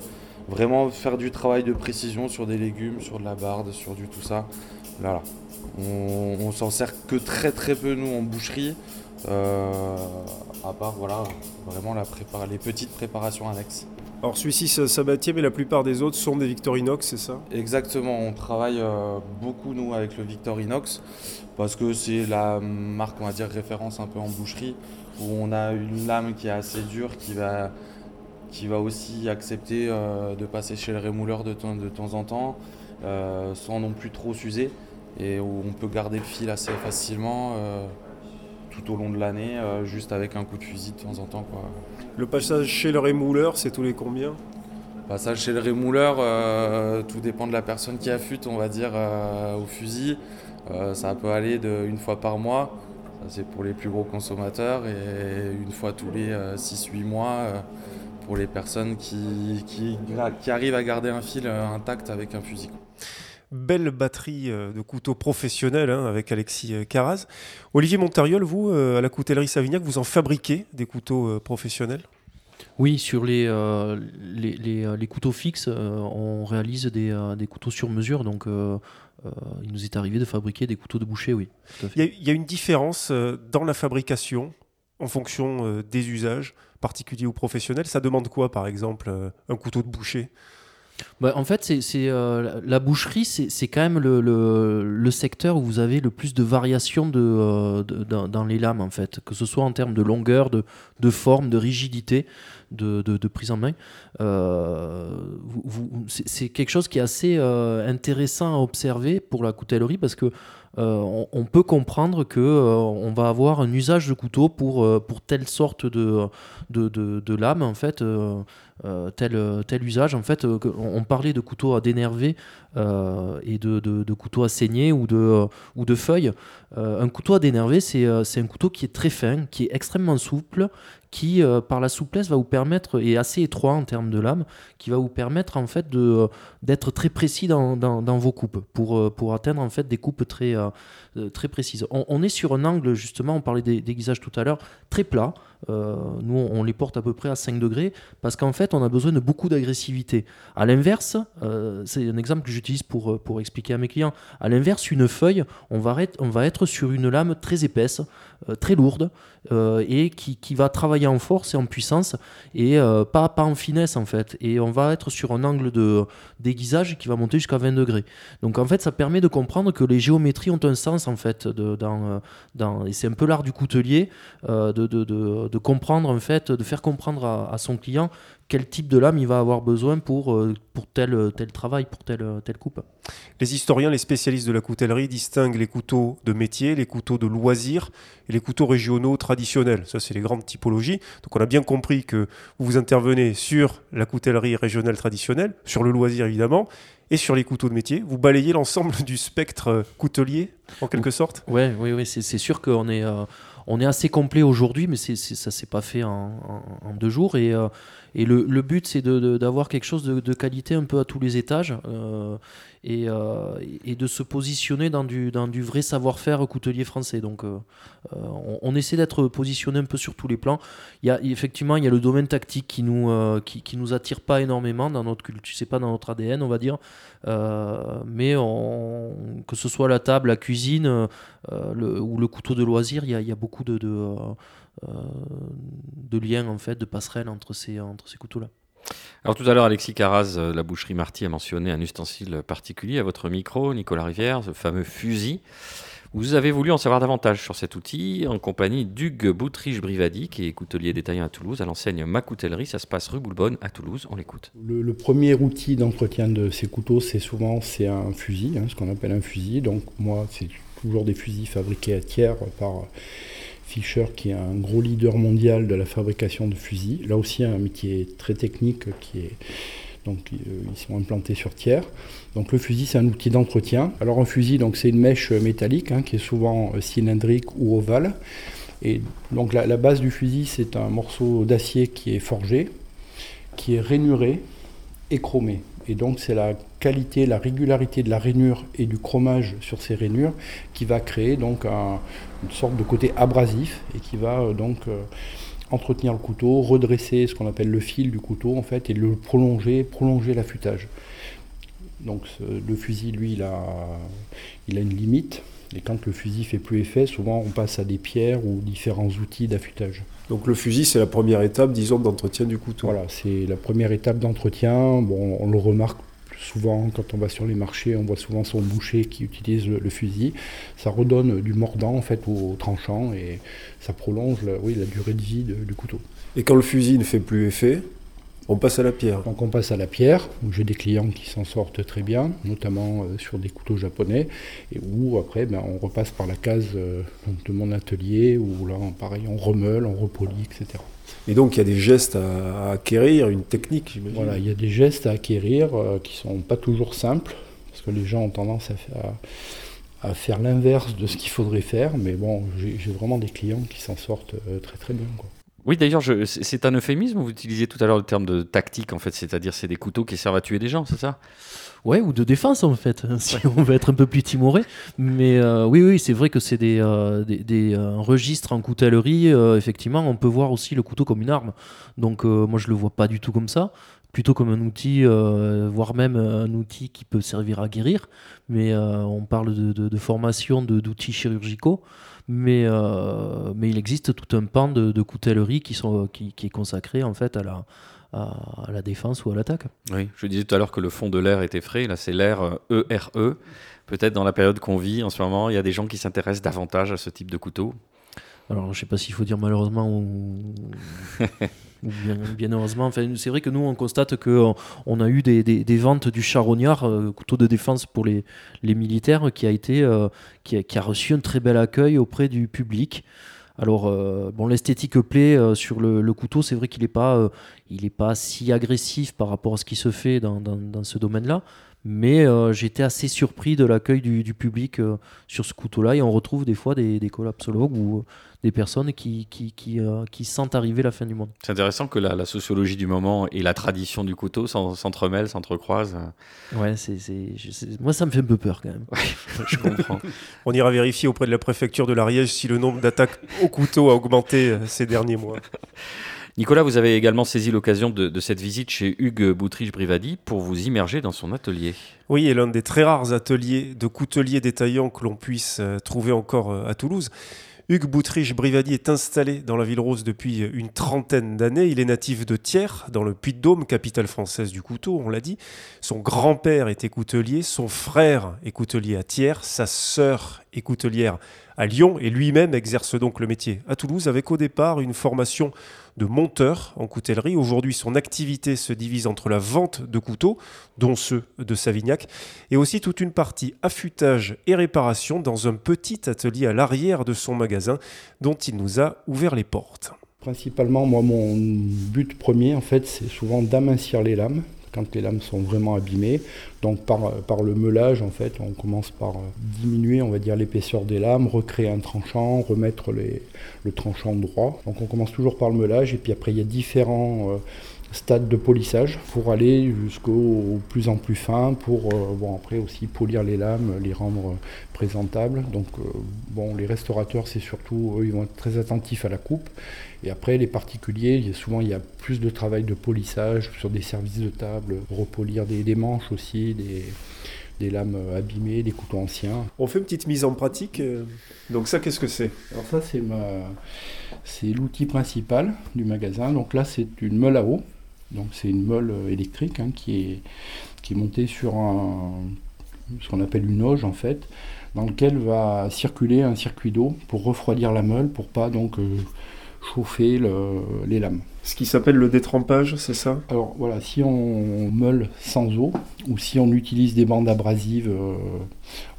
vraiment faire du travail de précision sur des légumes, sur de la barde, sur du tout ça. Voilà. On, s'en sert que très très peu nous en boucherie, euh, à part voilà, vraiment la les petites préparations annexes. Alors celui-ci c'est Sabatier, mais la plupart des autres sont des Victorinox, c'est ça? Exactement, on travaille euh, beaucoup nous avec le Victorinox parce que c'est la marque, on va dire, référence un peu en boucherie, où on a une lame qui est assez dure, qui va, qui va aussi accepter euh, de passer chez le rémouleur de, de temps en temps, sans non plus trop s'user et où on peut garder le fil assez facilement euh, tout au long de l'année, juste avec un coup de fusil de temps en temps. Quoi. Le passage chez le rémouleur, c'est tous les combien? Passage chez le rémouleur, tout dépend de la personne qui affûte, on va dire, au fusil. ça peut aller de une fois par mois, c'est pour les plus gros consommateurs, et une fois tous les 6-8 mois pour les personnes qui, qui, qui, arrivent à garder un fil intact avec un fusil belle batterie euh, de couteaux professionnels hein, avec Alexis euh, Caraz. Olivier Montariol, vous, euh, à la coutellerie Savignac, vous en fabriquez des couteaux professionnels? Oui, sur les, les, couteaux fixes, on réalise des, couteaux sur mesure. Donc, il nous est arrivé de fabriquer des couteaux de boucher, oui. Il y, a une différence dans la fabrication en fonction des usages, particuliers ou professionnels. Ça demande quoi, par exemple, un couteau de boucher? Bah, en fait, c'est euh, la boucherie, c'est quand même le, secteur où vous avez le plus de variations euh, dans, les lames, en fait, que ce soit en termes de longueur, de, forme, de rigidité, de, prise en main. Euh, c'est quelque chose qui est assez intéressant à observer pour la coutellerie parce que on, peut comprendre que on va avoir un usage de couteau pour, telle sorte de, de, lame, en fait. Euh, tel, euh, tel usage. En fait, euh, on parlait de couteaux à dénerver et de, de, couteaux à saigner ou de, ou de feuilles. un couteau à dénerver, c'est un couteau qui est très fin, qui est extrêmement souple, qui, par la souplesse, va vous permettre, et assez étroit en termes de lame, qui va vous permettre en fait d'être très précis dans, dans, vos coupes pour, pour atteindre en fait des coupes très, très précises. On, est sur un angle, justement, on parlait des déguisages tout à l'heure, très plat. Nous, on les porte à peu près à 5 degrés parce qu'en fait, on a besoin de beaucoup d'agressivité. À l'inverse, euh, c'est un exemple que j'utilise pour, euh, pour expliquer à mes clients. À l'inverse, une feuille, on va, être, on va être sur une lame très épaisse, euh, très lourde, et qui, qui, va travailler en force et en puissance, et pas, pas en finesse en fait. Et on va être sur un angle de déguisage qui va monter jusqu'à 20 degrés. Donc en fait, ça permet de comprendre que les géométries ont un sens en fait. Dans, dans, et c'est un peu l'art du coutelier de, comprendre en fait, de faire comprendre à, à son client quel type de lame il va avoir besoin pour, euh, pour tel, tel travail, pour telle, telle coupe. Les historiens, les spécialistes de la coutellerie distinguent les couteaux de métier, les couteaux de loisirs et les couteaux régionaux traditionnels. Ça, c'est les grandes typologies. Donc on a bien compris que vous intervenez sur la coutellerie régionale traditionnelle, sur le loisir évidemment, et sur les couteaux de métier. Vous balayez l'ensemble du spectre coutelier, en quelque sorte? Ouais, Oui, oui, c'est sûr qu'on est, euh, on est assez complet aujourd'hui, mais c'est ça ne s'est pas fait en, en, deux jours. Et, euh, et le, but, c'est d'avoir quelque chose de, qualité un peu à tous les étages. Euh, euh, et, de se positionner dans du, vrai savoir-faire coutelier français. Donc euh, on, essaie d'être positionné un peu sur tous les plans. Il y a, effectivement, il y a le domaine tactique qui nous, qui, nous attire pas énormément dans notre culture, c'est pas dans notre ADN, on va dire. mais que ce soit la table, la cuisine ou le couteau de loisir, il y a beaucoup de, de, de liens en fait, de passerelles entre ces, entre ces couteaux-là. Alors tout à l'heure, Alexis Caraz, euh, la boucherie Marty, a mentionné un ustensile particulier à votre micro, Nicolas Rivière, ce fameux fusil. Vous avez voulu en savoir davantage sur cet outil en compagnie d'Hugues Boutriche-Brivadi, qui est coutelier détaillant à Toulouse, à l'enseigne Ma Coutellerie. Ça se passe rue Boulbonne à Toulouse. On l'écoute. Le, premier outil d'entretien de ces couteaux, c'est souvent c'est un fusil, hein, ce qu'on appelle un fusil. Donc moi, c'est toujours des fusils fabriqués à tiers par Fischer, qui est un gros leader mondial de la fabrication de fusils. Là aussi, un métier très technique qui est. Donc, euh, ils sont implantés sur tiers. Donc, le fusil, c'est un outil d'entretien. Alors, un fusil, donc, c'est une mèche métallique hein, qui est souvent euh, cylindrique ou ovale. Et donc, la base du fusil, c'est un morceau d'acier qui est forgé, qui est rainuré et chromé. Et donc, c'est la qualité, la régularité de la rainure et du chromage sur ces rainures qui va créer donc une sorte de côté abrasif et qui va euh, donc euh, entretenir le couteau, redresser ce qu'on appelle le fil du couteau en fait et le prolonger, prolonger l'affûtage. Donc le fusil, lui, il a, il a une limite. Et quand le fusil fait plus effet, souvent on passe à des pierres ou différents outils d'affûtage. Donc le fusil, c'est la première étape, disons, d'entretien du couteau. Voilà, c'est la première étape d'entretien. Bon, on le remarque souvent, quand on va sur les marchés, on voit souvent son boucher qui utilise le, fusil. Ça redonne du mordant en fait au, tranchant et ça prolonge oui, la durée de vie du couteau. Et quand le fusil ne fait plus effet, On passe à la pierre. Donc on passe à la pierre, où j'ai des clients qui s'en sortent très bien, notamment euh, sur des couteaux japonais, et où après ben, on repasse par la case euh, de mon atelier, où là pareil on remeule, on repolie, etc. Et donc il y a des gestes à, à acquérir, une technique, j'imagine. Voilà, il y a des gestes à acquérir euh, qui sont pas toujours simples, parce que les gens ont tendance à, faire- à- à faire l'inverse de ce qu'il faudrait faire, mais bon, j'ai j'ai vraiment des clients qui s'en sortent euh, très très bien. quoi. Oui, d'ailleurs, c'est un euphémisme. Vous utilisiez tout à l'heure le terme de tactique, en fait, c'est-à-dire c'est des couteaux qui servent à tuer des gens, c'est ça? Ouais, ou de défense en fait, si on veut être un peu plus timoré. Mais euh, oui, oui, c'est vrai que c'est des, euh, des, des, euh, registres en coutellerie. euh, effectivement, on peut voir aussi le couteau comme une arme. Donc moi, je le vois pas du tout comme ça. Plutôt comme un outil, euh, voire même un outil qui peut servir à guérir. Mais euh, on parle de, de- de formation de- d'outils chirurgicaux. Mais, euh, mais il existe tout un pan de, coutellerie qui, sont, qui, qui est consacré en fait à la, à, la défense ou à l'attaque. Oui, je disais tout à l'heure que le fond de l'air était frais. Là, c'est l'air euh, ERE. Peut-être dans la période qu'on vit en ce moment, il y a des gens qui s'intéressent davantage à ce type de couteau. Alors, je sais pas s'il faut dire malheureusement ou, ou bien, bien heureusement. Enfin, c'est vrai que nous, on constate qu'on on a eu des, des- des ventes du charognard, euh, couteau de défense pour les, les militaires, qui a, été, euh, qui, a, qui a reçu un très bel accueil auprès du public. Alors, euh, bon, l'esthétique plaît euh, sur le, le couteau. C'est vrai qu'il n'est pas, euh, il est pas si agressif par rapport à ce qui se fait dans, dans- dans ce domaine-là. Mais euh, j'étais assez surpris de l'accueil du, du public euh, sur ce couteau-là. Et on retrouve des fois des, des collapsologues ou euh, des personnes qui, qui, qui, euh, qui sentent arriver la fin du monde. C'est intéressant que la, la sociologie du moment et la tradition du couteau s'en- s'entremêlent, s'entrecroisent. Ouais, c'est, moi ça me fait un peu peur quand même. je comprends. On ira vérifier auprès de la préfecture de l'Ariège si le nombre d'attaques au couteau a augmenté euh, ces derniers mois. Nicolas, vous avez également saisi l'occasion de, de cette visite chez Hugues Boutriche-Brivadi pour vous immerger dans son atelier. Oui, et l'un des très rares ateliers de couteliers détaillants que l'on puisse euh, trouver encore à Toulouse. Hugues Boutriche-Brivadi est installé dans la ville rose depuis une trentaine d'années. Il est natif de Thiers, dans le Puy-de-Dôme, capitale française du couteau, on l'a dit. Son grand-père était coutelier, son frère est coutelier à Thiers, sa sœur est coutelière à Lyon et lui-même exerce donc le métier à Toulouse avec au départ une formation de monteur en coutellerie. Aujourd'hui, son activité se divise entre la vente de couteaux, dont ceux de Savignac, et aussi toute une partie affûtage et réparation dans un petit atelier à l'arrière de son magasin dont il nous a ouvert les portes. Principalement, moi, mon but premier, en fait, c'est souvent d'amincir les lames quand les lames sont vraiment abîmées. Donc par, le meulage, en fait, on commence par euh, diminuer, on va dire, l'épaisseur des lames, recréer un tranchant, remettre le tranchant droit. Donc on commence toujours par le meulage, et puis après il y a différents euh, stades de polissage pour aller jusqu'au au plus en plus fin, pour euh, bon, après aussi polir les lames, les rendre euh, présentables. Donc bon, les restaurateurs, c'est surtout, eux, ils vont être très attentifs à la coupe. Et après, les particuliers, souvent il y a plus de travail de polissage sur des services de table, repolir des, des manches aussi, des, des lames abîmées, des couteaux anciens. On fait une petite mise en pratique. euh, Donc ça, qu'est-ce que c'est? Alors ça, c'est ma, c'est l'outil principal du magasin. Donc là, c'est une meule à eau. Donc c'est une meule euh, électrique hein, qui est qui est montée sur un ce qu'on appelle une auge en fait, dans lequel va circuler un circuit d'eau pour refroidir la meule, pour pas donc euh, chauffer le- les lames. Ce qui s'appelle le détrempage, c'est ça? Alors voilà, si on meule sans eau ou si on utilise des bandes abrasives, euh,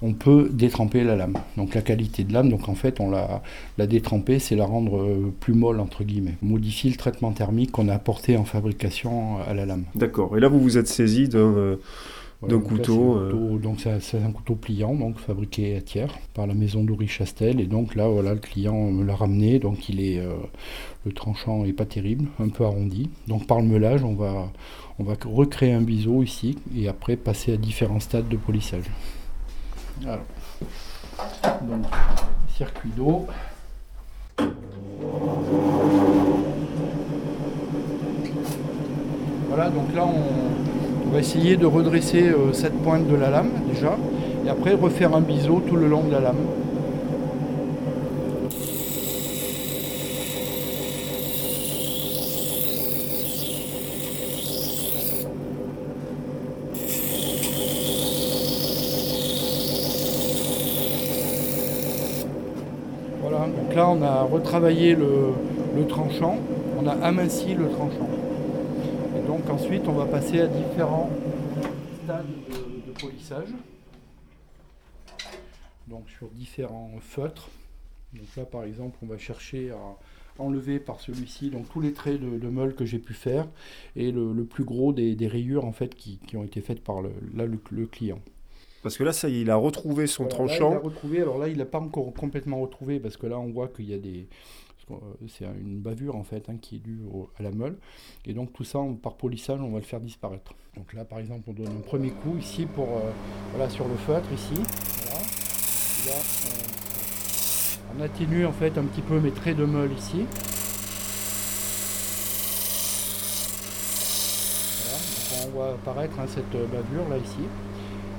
on peut détremper la lame. Donc la qualité de lame, donc en fait on la, la détremper, c'est la rendre euh, plus molle entre guillemets. Modifier le traitement thermique qu'on a apporté en fabrication à la lame. D'accord. Et là, vous vous êtes saisi d'un euh, Voilà, d'un couteau. euh, couteau- donc c'est c'est un couteau pliant, donc fabriqué à Thiers par la maison d'Oury Chastel. Et donc là, voilà, le client me l'a ramené. Donc il est, euh, le tranchant est pas terrible, un peu arrondi. Donc par le meulage, on va, on va recréer un biseau ici et après passer à différents stades de polissage. Alors, donc circuit d'eau. Voilà, donc là on, on va essayer de redresser euh, cette pointe de la lame déjà, et après refaire un biseau tout le long de la lame. Voilà, donc là on a retravaillé le, le tranchant, on a aminci le tranchant. Donc ensuite, on va passer à différents stades de, de polissage. Donc sur différents feutres. Donc là, par exemple, on va chercher à enlever par celui-ci donc tous les traits de, de meule que j'ai pu faire et le, le plus gros des, des rayures en fait qui, qui ont été faites par le, là, le, le client. Parce que là, ça il a retrouvé son Voilà, là, tranchant. il a retrouvé, alors là, il n'a pas encore complètement retrouvé parce que là, on voit qu'il y a des. Euh, C'est une bavure en fait hein, qui est due à la meule. Et donc tout ça, par polissage, on va le faire disparaître. Donc là, par exemple, on donne un premier coup ici pour. euh, voilà, sur le feutre ici. Voilà. On, atténue en fait un petit peu mes traits de meule ici. Voilà, on voit apparaître hein, cette euh, bavure là ici.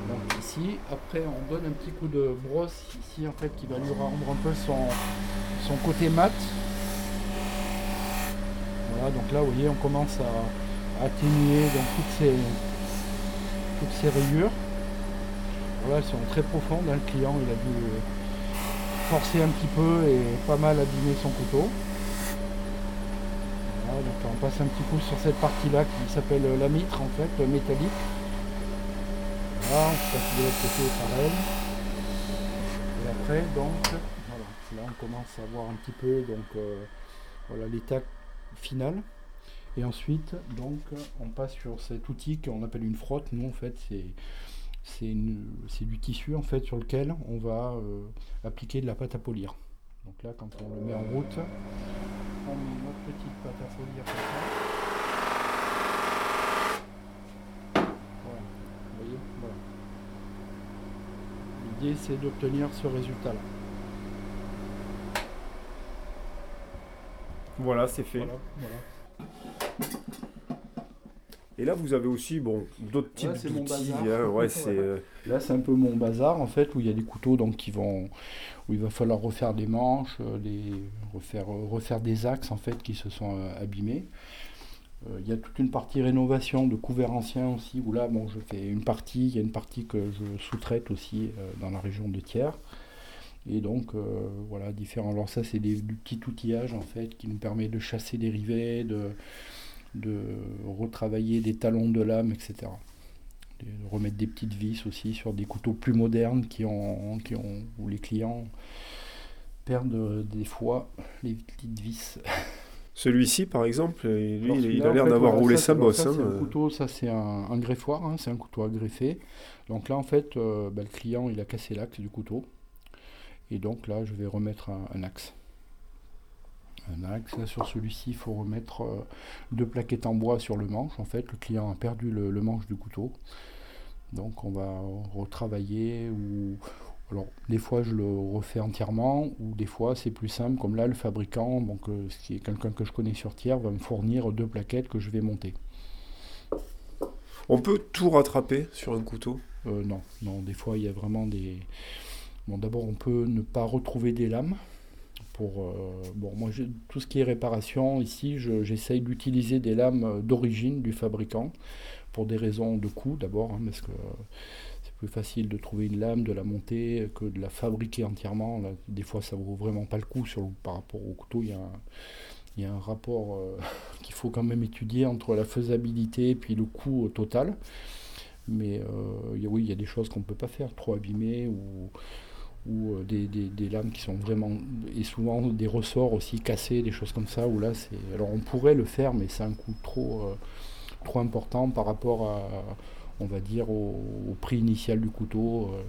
Donc ici, après on donne un petit coup de brosse ici en fait qui va lui rendre un peu son, son côté mat. Voilà, donc là vous voyez on commence à, atténuer donc, toutes, ces, toutes ces rayures. Voilà, elles sont très profondes, hein, le client il a dû forcer un petit peu et pas mal abîmer son couteau. Voilà, donc on passe un petit coup sur cette partie là qui s'appelle la mitre en fait, métallique. On passe de l'autre côté pareil. Et après, donc, là on commence à voir un petit peu donc, euh, voilà, l'état final. Et ensuite, donc, on passe sur cet outil qu'on appelle une frotte. Nous, en fait, c'est c'est du tissu en fait sur lequel on va euh, appliquer de la pâte à polir. Donc là, quand on le met en route, on met notre petite pâte à polir comme ça. Voilà, vous voyez? L'idée c'est d'obtenir ce résultat-là. Voilà, c'est fait. Voilà, voilà. Et là, vous avez aussi bon, d'autres types Ouais, c'est mon d'outils. bazar. hein, ouais, c'est, euh, Là, c'est un peu mon bazar en fait, où il y a des couteaux donc qui vont, où il va falloir refaire des manches, euh, des, refaire, euh, refaire des axes en fait qui se sont euh, abîmés. Euh, il y a toute une partie rénovation de couverts anciens aussi, où là, bon, je fais une partie, il y a une partie que je sous-traite aussi euh, dans la région de Thiers. Et donc, euh, voilà, différents. Alors, ça, c'est des- du petit outillage en fait qui nous permet de chasser des rivets, de, de retravailler des talons de lame, etc de remettre des petites vis aussi sur des couteaux plus modernes qui ont, qui ont, où les clients perdent euh, des fois les petites vis. Celui-ci, par exemple, lui, Alors, il, a l'air d'avoir voilà, roulé ça, sa bosse. Ça, hein, c'est un euh. couteau, ça c'est un, un greffoir, hein, c'est un couteau à greffer. Donc là, en fait, euh, bah, le client il a cassé l'axe du couteau. Et donc là, je vais remettre un, un axe. Un axe, là sur celui-ci, il faut remettre euh, deux plaquettes en bois sur le manche. En fait, le client a perdu le, le manche du couteau. Donc on va retravailler ou alors des fois je le refais entièrement ou des fois c'est plus simple comme là le fabricant donc euh, est quelqu'un que je connais sur tiers va me fournir deux plaquettes que je vais monter. On peut tout rattraper sur un couteau? Euh, non, non, des fois il y a vraiment des. Bon, d'abord on peut ne pas retrouver des lames. Pour, euh, bon, moi tout ce qui est réparation ici, je- j'essaye d'utiliser des lames euh, d'origine du fabricant pour des raisons de coût d'abord, hein, parce que euh, c'est plus facile de trouver une lame, de la monter que de la fabriquer entièrement. Là, des fois ça vaut vraiment pas le coup sur par rapport au couteau. Il y a un, il y a un rapport qu'il faut quand même étudier entre la faisabilité et puis le coût total. Mais oui, il y a des choses qu'on ne peut pas faire, trop abîmées ou, ou euh, des, lames qui sont vraiment. et souvent des ressorts aussi cassés, des choses comme ça, où là c'est. Alors on pourrait le faire, mais c'est un coût trop, euh, trop important par rapport à, on va dire, au, au prix initial du couteau. euh.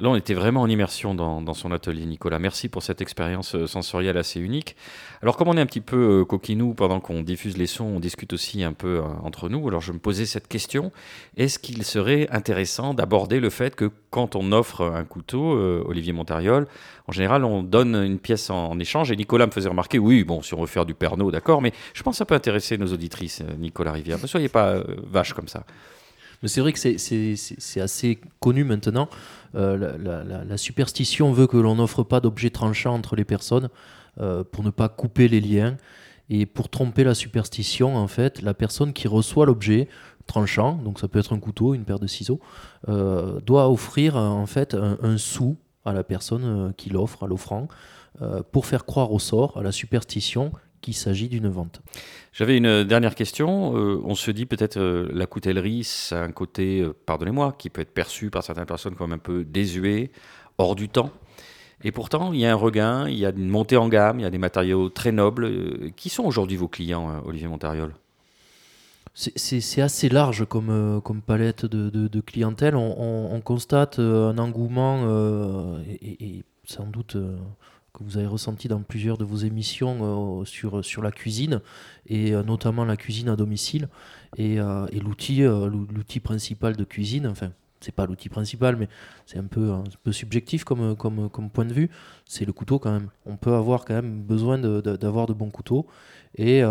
Là, on était vraiment en immersion dans, son atelier, Nicolas. Merci pour cette expérience euh, sensorielle assez unique. Alors, comme on est un petit peu euh, coquinou pendant qu'on diffuse les sons, on discute aussi un peu euh, entre nous. Alors, je me posais cette question est-ce qu'il serait intéressant d'aborder le fait que quand on offre un couteau, Olivier Montariol, en général, on donne une pièce en, échange? Et Nicolas me faisait remarquer oui, bon, si on veut faire du Pernod, d'accord, mais je pense que ça peut intéresser nos auditrices, Nicolas Rivière. Ne soyez pas vache comme ça. Mais c'est vrai que c'est- assez connu maintenant. Euh, la, superstition veut que l'on n'offre pas d'objets tranchants entre les personnes euh, pour ne pas couper les liens. Et pour tromper la superstition, en fait, la personne qui reçoit l'objet tranchant, donc ça peut être un couteau, une paire de ciseaux, euh, doit offrir en fait un, un sou à la personne qui l'offre, à l'offrant, pour faire croire au sort, à la superstition, qu'il s'agit d'une vente. J'avais une dernière question. Euh, on se dit peut-être euh, la coutellerie, c'est un côté, euh, pardonnez-moi, qui peut être perçu par certaines personnes comme un peu désuet, hors du temps. Et pourtant, il y a un regain, il y a une montée en gamme, il y a des matériaux très nobles. Qui sont aujourd'hui vos clients, Olivier Montariol? C'est assez large comme, comme palette de, de, clientèle. On, constate un engouement et, sans doute que vous avez ressenti dans plusieurs de vos émissions euh, sur, sur la cuisine, et euh, notamment la cuisine à domicile. Et, euh, et l'outil, l'outil principal de cuisine, enfin, c'est pas l'outil principal, mais c'est un peu, un peu subjectif comme, comme, comme point de vue, c'est le couteau quand même. On peut avoir quand même besoin d'avoir de, de, bons couteaux et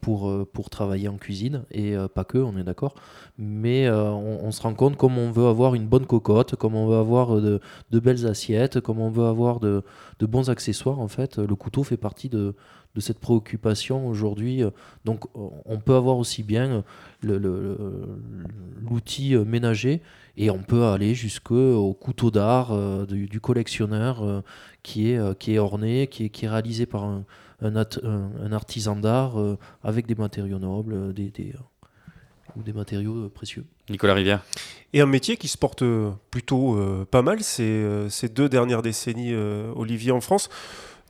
pour, pour travailler en cuisine, et pas que, on est d'accord. Mais on, se rend compte comme on veut avoir une bonne cocotte, comme on veut avoir de, belles assiettes, comme on veut avoir de, bons accessoires, en fait, le couteau fait partie de, de cette préoccupation aujourd'hui. Donc on peut avoir aussi bien l'outil ménager et on peut aller jusqu'au couteau d'art euh, du, collectionneur euh, qui, est, euh, qui est orné, qui est, qui est réalisé par un, un, artisan d'art avec des matériaux nobles, des, des ou des matériaux précieux. Nicolas Rivière. Et un métier qui se porte plutôt pas mal ces, ces, deux dernières décennies, Olivier, en France.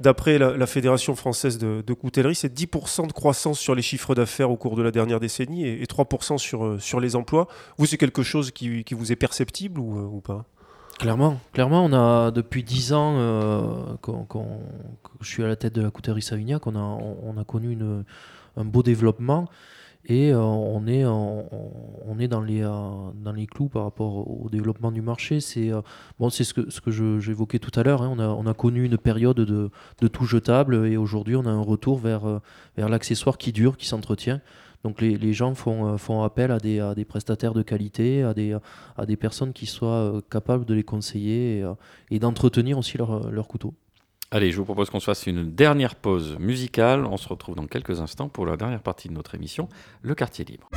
D'après la, Fédération française de, coutellerie, c'est 10% de croissance sur les chiffres d'affaires au cours de la dernière décennie et, 3% sur, euh, sur les emplois. Vous, c'est quelque chose qui, qui, vous est perceptible ou, euh, ou, pas? Clairement, clairement, on a depuis 10 ans euh, quand, je suis à la tête de la coutellerie Savignac, on a, on a connu un beau développement. Et euh, on, est, euh, dans les clous par rapport au développement du marché. C'est bon, ce que, ce que j'évoquais tout à l'heure. Hein. On, a, on a connu une période de, tout jetable et aujourd'hui on a un retour vers l'accessoire qui dure, qui s'entretient. Donc les, les, gens font, font appel à des, à des, prestataires de qualité, à des, à des personnes qui soient capables de les conseiller et, et d'entretenir aussi leur, leur couteau. Allez, je vous propose qu'on se fasse une dernière pause musicale. On se retrouve dans quelques instants pour la dernière partie de notre émission, Le quartier libre.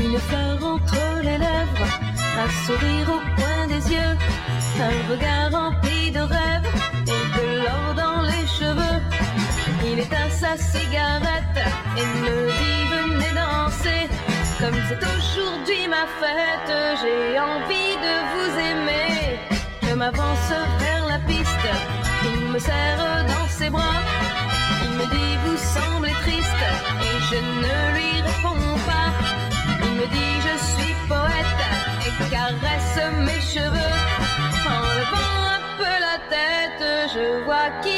Une fleur entre les lèvres, un sourire au coin des yeux, un regard rempli de rêves et de l'or dans les cheveux. Il éteint sa cigarette et me dit venez danser. Comme c'est aujourd'hui ma fête, j'ai envie de vous aimer. Je m'avance vers la piste, il me serre dans ses bras. Il me dit vous semblez triste et je ne lui réponds pas. Il me dit je suis poète et caresse mes cheveux. Je vois qu'il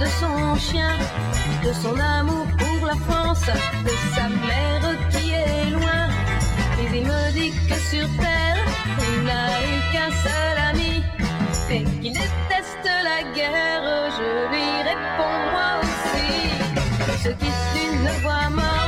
de son chien, de son amour pour la France, de sa mère qui est loin il me dit que sur terre, il n'a eu qu'un seul ami et qu'il déteste la guerre. Je lui réponds moi aussi. Ce qui est une voix morne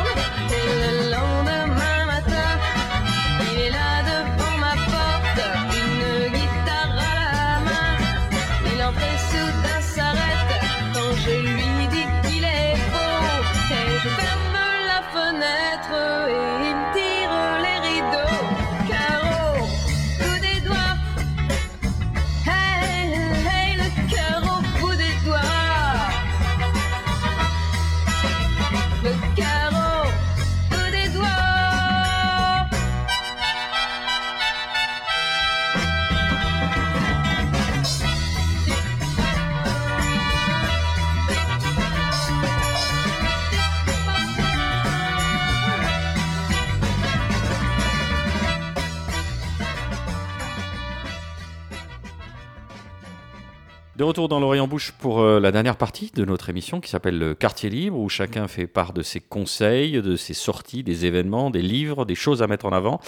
De retour dans l'Orient Bouche pour euh, la dernière partie de notre émission qui s'appelle le Quartier Libre, où chacun fait part de ses conseils, de ses sorties, des événements, des livres, des choses à mettre en avant.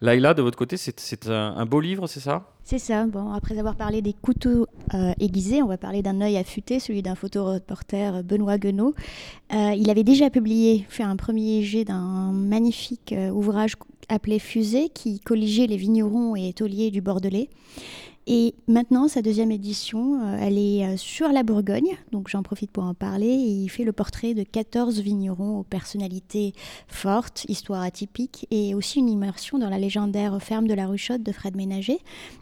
Laïla, de votre côté, c'est- un, un beau livre, c'est ça? C'est ça. Bon, après avoir parlé des couteaux euh, aiguisés, on va parler d'un œil affûté, celui d'un photoreporter euh, Benoît Guenot. Euh, il avait déjà publié, fait un premier jet d'un magnifique euh, ouvrage appelé Fusée qui colligeait les vignerons et tauliers du Bordelais. Et maintenant, sa deuxième édition, euh, elle est euh, sur la Bourgogne, donc j'en profite pour en parler. Il fait le portrait de 14 vignerons aux personnalités fortes, histoires atypiques, et aussi une immersion dans la légendaire ferme de la Ruchotte de Fred Ménager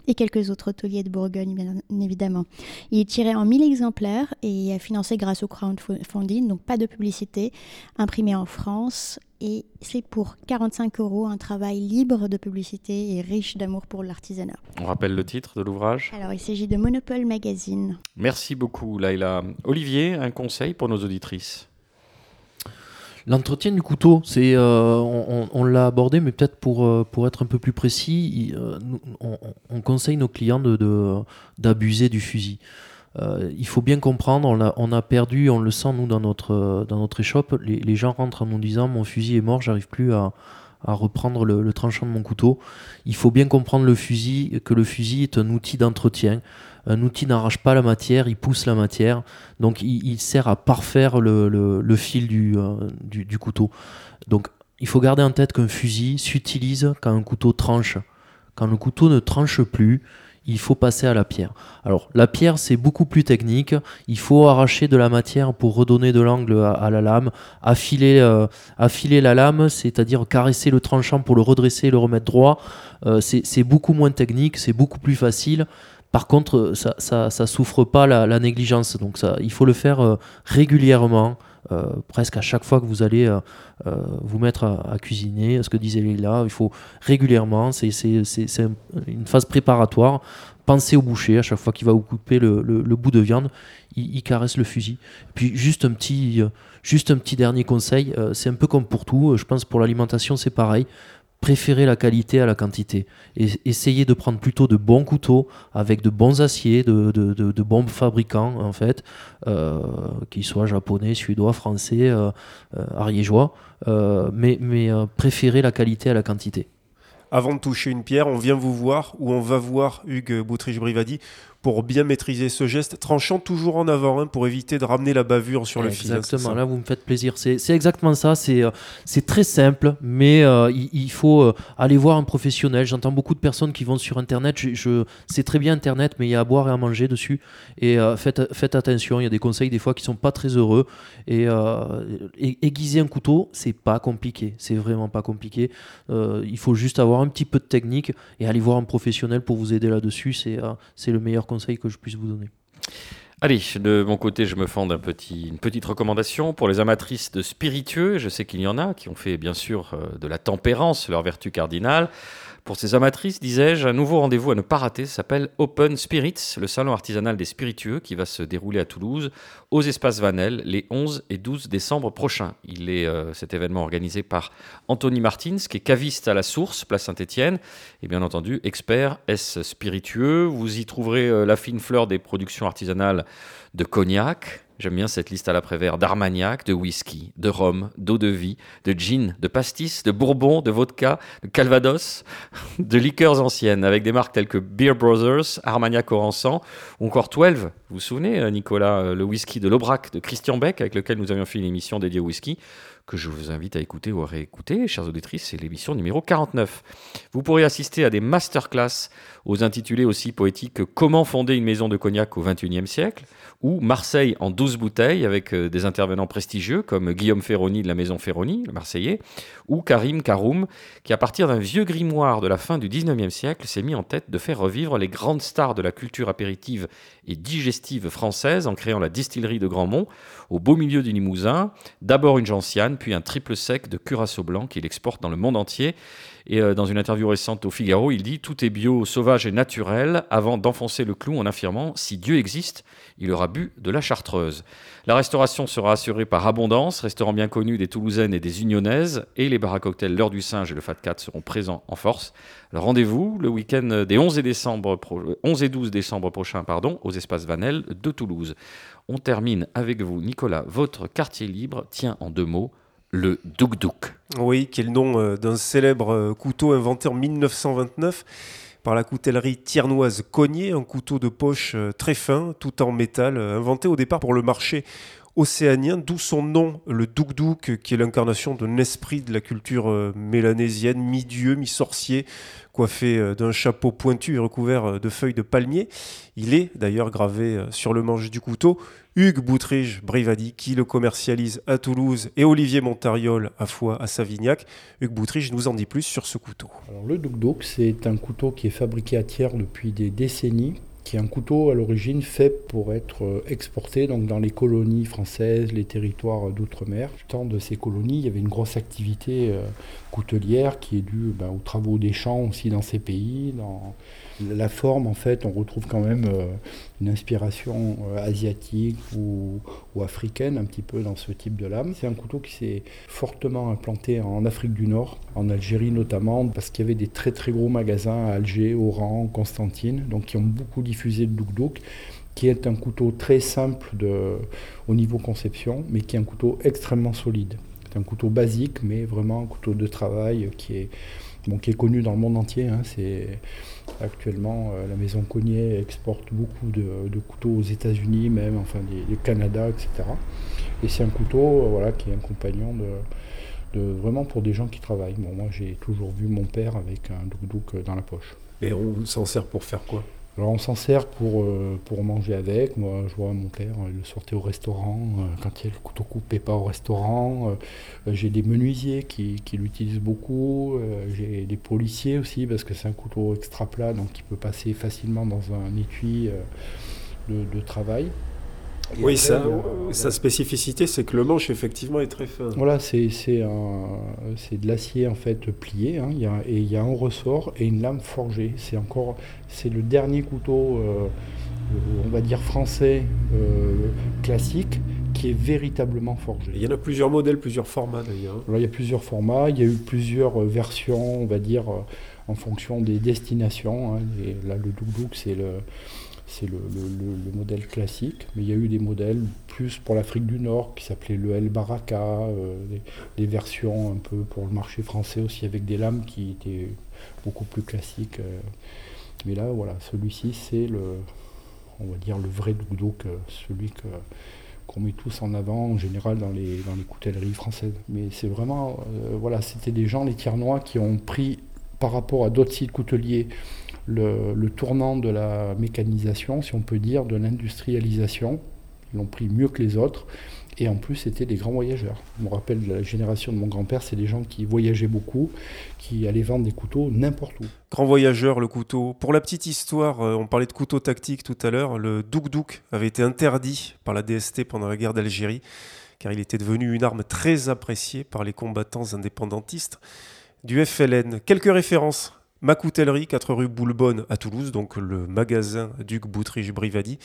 et quelques autres hôteliers de Bourgogne, bien évidemment. Il est tiré en 1000 exemplaires et financé grâce au crowdfunding, donc pas de publicité, imprimé en France. Et c'est pour 45 euros un travail libre de publicité et riche d'amour pour l'artisanat. On rappelle le titre de l'ouvrage? Alors, il s'agit de Monopole Magazine. Merci beaucoup, Laïla. Olivier, un conseil pour nos auditrices? L'entretien du couteau, c'est, euh, on, on- on l'a abordé, mais peut-être pour, euh, pour être un peu plus précis, euh, on, on conseille nos clients de, de- d'abuser du fusil. Euh, il faut bien comprendre, on a, perdu, on le sent nous dans notre, échoppe, les, gens rentrent en nous disant mon fusil est mort, j'arrive plus à, reprendre le, tranchant de mon couteau. Il faut bien comprendre le fusil, que le fusil est un outil d'entretien. Un outil n'arrache pas la matière, il pousse la matière. Donc il, sert à parfaire le, fil euh, du couteau. Donc il faut garder en tête qu'un fusil s'utilise quand un couteau tranche. Quand le couteau ne tranche plus, il faut passer à la pierre. Alors la pierre c'est beaucoup plus technique. Il faut arracher de la matière pour redonner de l'angle à, la lame, affiler, euh, affiler la lame, c'est-à-dire caresser le tranchant pour le redresser et le remettre droit. Euh, c'est beaucoup moins technique, c'est beaucoup plus facile. Par contre, ça, ça, ça souffre pas la, la négligence. Donc ça, il faut le faire euh, régulièrement, presque à chaque fois que vous allez euh, euh, vous mettre à, cuisiner. Ce que disait Léla, il faut régulièrement. C'est c'est- c'est- c'est un- une phase préparatoire. Pensez au boucher à chaque fois qu'il va vous couper le, bout de viande, il, caresse le fusil. Puis juste un petit, euh, juste un petit dernier conseil. euh, c'est un peu comme pour tout. euh, Je pense pour l'alimentation c'est pareil. Préférez la qualité à la quantité. Et essayez de prendre plutôt de bons couteaux avec de bons aciers, de, bons fabricants en fait, euh, qu'ils soient japonais, suédois, français, euh, euh, ariégeois. Mais mais préférez la qualité à la quantité. Avant de toucher une pierre, on vient vous voir ou on va voir Hugues Boutriche-Brivadi pour bien maîtriser ce geste, tranchant toujours en avant hein, pour éviter de ramener la bavure sur le fil. hein, Exactement, là vous me faites plaisir. C'est exactement ça, c'est euh, c'est très simple, mais euh, il, il faut euh, aller voir un professionnel. J'entends beaucoup de personnes qui vont sur Internet, je, je- c'est très bien Internet, mais il y a à boire et à manger dessus. Et faites, faites attention, il y a des conseils des fois qui sont pas très heureux. Et ai- aiguiser un couteau, c'est pas compliqué, c'est vraiment pas compliqué. Il faut juste avoir un petit peu de technique et aller voir un professionnel pour vous aider là-dessus. C'est c'est le meilleur conseil que je puisse vous donner. Allez, de mon côté, je me fends petit, une petite recommandation pour les amatrices de spiritueux. Je sais qu'il y en a qui ont fait, bien sûr, euh, de la tempérance leur vertu cardinale. Pour ces amatrices, disais-je, un nouveau rendez-vous à ne pas rater s'appelle Open Spirits, le salon artisanal des spiritueux qui va se dérouler à Toulouse aux espaces Vanel les 11 et 12 décembre prochains. Il est euh, cet événement organisé par Anthony Martins, qui est caviste à la source, place Saint-Étienne, et bien entendu expert S spiritueux? Vous y trouverez euh, la fine fleur des productions artisanales de cognac. J'aime bien cette liste à l'après-vert d'armagnac, de whisky, de rhum, d'eau de vie, de gin, de pastis, de bourbon, de vodka, de calvados, de liqueurs anciennes avec des marques telles que Beer Brothers, Armagnac Oransan ou encore 12. Vous vous souvenez, euh, Nicolas, euh, le whisky de l'Aubrac de Christian Beck avec lequel nous avions fait une émission dédiée au whisky? Que je vous invite à écouter ou à réécouter, chers auditrices, c'est l'émission numéro 49. Vous pourrez assister à des masterclass aux intitulés aussi poétiques que Comment fonder une maison de cognac au XXIe siècle ou Marseille en 12 bouteilles avec euh, des intervenants prestigieux comme Guillaume Ferroni de la maison Ferroni, le Marseillais, ou Karim Karoum, qui à partir d'un vieux grimoire de la fin du 19e siècle s'est mis en tête de faire revivre les grandes stars de la culture apéritive et digestive française en créant la distillerie de Grandmont au beau milieu du Limousin, d'abord une gentiane, puis un triple sec de curaçao blanc qu'il exporte dans le monde entier. Et euh, dans une interview récente au Figaro, il dit Tout est bio, sauvage et naturel, avant d'enfoncer le clou en affirmant Si Dieu existe, il aura bu de la chartreuse. La restauration sera assurée par Abondance, restaurant bien connu des Toulousaines et des Unionnaises, et les bars à cocktails L'heure du singe et le Fat Cat seront présents en force. Rendez-vous le week-end des 11 et, décembre pro- 11 et 12 décembre prochains aux espaces Vanel de Toulouse. On termine avec vous, Nicolas. Votre quartier libre tient en deux mots le Douk. Oui, qui est le nom euh, d'un célèbre euh, couteau inventé en 1929 par la coutellerie tiernoise Cognier, un couteau de poche euh, très fin, tout en métal, inventé au départ pour le marché océanien, d'où son nom, le Douk, qui est l'incarnation d'un esprit de la culture mélanésienne, mi-dieu, mi-sorcier, coiffé d'un chapeau pointu et recouvert de feuilles de palmier. Il est d'ailleurs gravé sur le manche du couteau Hugues Boutrige Brivadi qui le commercialise à Toulouse et Olivier Montariol à Foix à Savignac. Hugues Boutrige nous en dit plus sur ce couteau. Alors, le Duk c'est un couteau qui est fabriqué à Thiers depuis des décennies, qui est un couteau à l'origine fait pour être euh, exporté donc, dans les colonies françaises, les territoires d'outre-mer. Du temps de ces colonies, il y avait une grosse activité euh, coutelière qui est due ben, aux travaux des champs aussi dans ces pays. La forme, en fait, on retrouve quand même euh, une inspiration euh, asiatique ou, africaine un petit peu dans ce type de lame. C'est un couteau qui s'est fortement implanté en Afrique du Nord, en Algérie notamment, parce qu'il y avait des très très gros magasins à Alger, Oran, Constantine, donc qui ont beaucoup diffusé le Douk Douk, qui est un couteau très simple de, au niveau conception, mais qui est un couteau extrêmement solide. C'est un couteau basique, mais vraiment un couteau de travail qui est, qui est connu dans le monde entier. hein. C'est Actuellement, euh, la maison Cognier exporte beaucoup de, couteaux aux États-Unis, même, enfin, des Canada, etc. Et c'est un couteau euh, voilà, qui est un compagnon de, vraiment pour des gens qui travaillent. Bon, moi, j'ai toujours vu mon père avec un douk-douk dans la poche. Et on s'en sert pour faire quoi? Alors on s'en sert pour, euh, pour manger avec. Moi, je vois mon père euh, le sortir au restaurant euh, quand il y a le couteau coupé pas au restaurant. J'ai des menuisiers qui, qui l'utilisent beaucoup. J'ai des policiers aussi parce que c'est un couteau extra plat donc qui peut passer facilement dans un étui de travail. Et Oui, après, ça, a- sa spécificité, c'est que le manche, effectivement, est très fin. voilà, c'est c'est un- c'est de l'acier en fait plié, hein, il y a- et il y a un ressort et une lame forgée. C'est encore, c'est le dernier couteau, euh, euh, on va dire français euh, classique, qui est véritablement forgé. Il y en a plusieurs modèles, plusieurs formats d'ailleurs. Il y a plusieurs formats, il y a eu plusieurs euh, versions, on va dire, euh, en fonction des destinations. hein. Et là, le Douk Douk, c'est le, c'est le, le- le- le modèle classique, mais il y a eu des modèles plus pour l'Afrique du Nord qui s'appelaient le El Baraka, euh, des, versions un peu pour le marché français aussi avec des lames qui étaient beaucoup plus classiques. euh. Mais là, voilà, celui-ci, c'est le, vrai euh, celui que qu'on met tous en avant en général dans les, dans les coutelleries françaises. Mais c'est vraiment, euh, voilà, c'était des gens, les Tiernois, qui ont pris par rapport à d'autres sites couteliers le, tournant de la mécanisation, si on peut dire, de l'industrialisation. Ils l'ont pris mieux que les autres. Et en plus, c'était des grands voyageurs. Je me rappelle de la génération de mon grand-père, c'est des gens qui voyageaient beaucoup, qui allaient vendre des couteaux n'importe où. Grand voyageur, le couteau. Pour la petite histoire, euh, on parlait de couteau tactique tout à l'heure. Le Douk Douk avait été interdit par la DST pendant la guerre d'Algérie, car il était devenu une arme très appréciée par les combattants indépendantistes du FLN. Quelques références. Ma coutellerie, 4 rue Boulbonne à Toulouse, donc le magasin d'Hugues Boutrige Brivadi,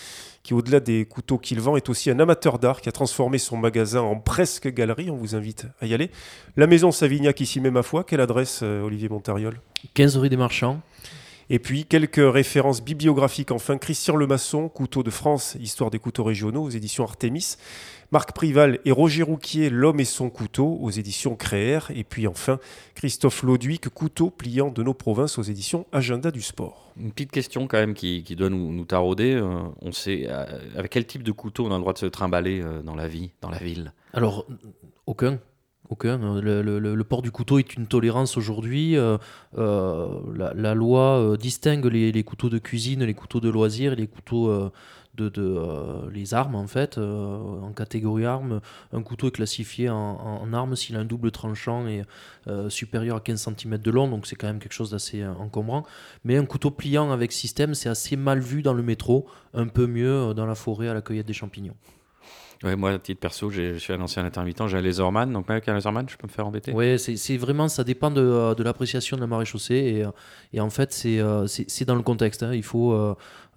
qui au-delà des couteaux qu'il vend est aussi un amateur d'art qui a transformé son magasin en presque galerie. On vous invite à y aller. La maison Savignac, ici même à foi. Quelle adresse, euh, Olivier Montariol? 15 rue des Marchands. et puis quelques références bibliographiques enfin. Christian Lemasson, Couteau de France, Histoire des couteaux régionaux aux éditions Artemis. Marc Prival et Roger Rouquier, L'homme et son couteau aux éditions Créer. Et puis enfin Christophe Lauduic, Couteau pliant de nos provinces aux éditions Agenda du sport. Une petite question quand même qui, qui doit nous, nous tarauder. Euh, on sait euh, avec quel type de couteau on a le droit de se trimballer euh, dans la vie, dans la ville? Alors, aucun. Aucun. Le, le- le- le port du couteau est une tolérance aujourd'hui. euh, la, la loi euh, distingue les, les couteaux de cuisine, les couteaux de loisirs et les couteaux euh, de, de, euh, les armes en fait. euh, en catégorie armes, un couteau est classifié en, en- en arme s'il a un double tranchant et euh, supérieur à 15 cm de long, donc c'est quand même quelque chose d'assez encombrant. Mais un couteau pliant avec système, c'est assez mal vu dans le métro, un peu mieux dans la forêt à la cueillette des champignons. Ouais, moi, à titre perso, je suis un ancien intermittent, j'ai un laserman, donc même avec un laserman, je peux me faire embêter. Oui, c'est vraiment, ça dépend de, de l'appréciation de la maréchaussée. Et, euh, et en fait, c'est dans le contexte. hein. Il faut,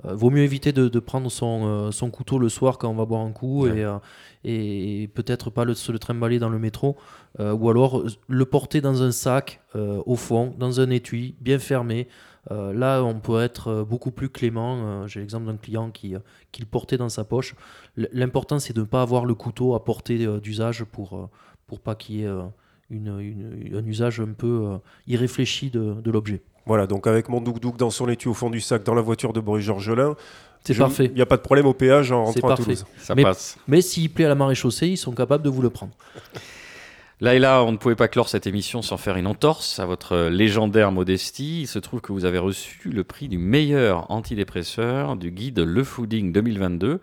vaut mieux éviter de, de prendre son, euh, son couteau le soir quand on va boire un coup Ouais. et, euh, et peut-être pas le, se le trimballer dans le métro. euh, ou alors euh, le porter dans un sac, euh, au fond, dans un étui, bien fermé. Euh, là, on peut être euh, beaucoup plus clément. Euh, J'ai l'exemple d'un client qui, euh, qui le portait dans sa poche. L'important, c'est de ne pas avoir le couteau à portée euh, d'usage pour, euh, pour pas qu'il y ait euh, une, une- un usage un peu euh, irréfléchi de, de l'objet. Voilà, donc avec mon douk-douk dans son étui au fond du sac, dans la voiture de Boris Georgelin, C'est parfait. Il n'y a pas de problème au péage en rentrant à parfait. Toulouse. Ça mais, passe. mais s'il plaît à la maréchaussée, ils sont capables de vous le prendre. Là et là, on ne pouvait pas clore cette émission sans faire une entorse à votre légendaire modestie. Il se trouve que vous avez reçu le prix du meilleur antidépresseur du guide Le Fooding 2022.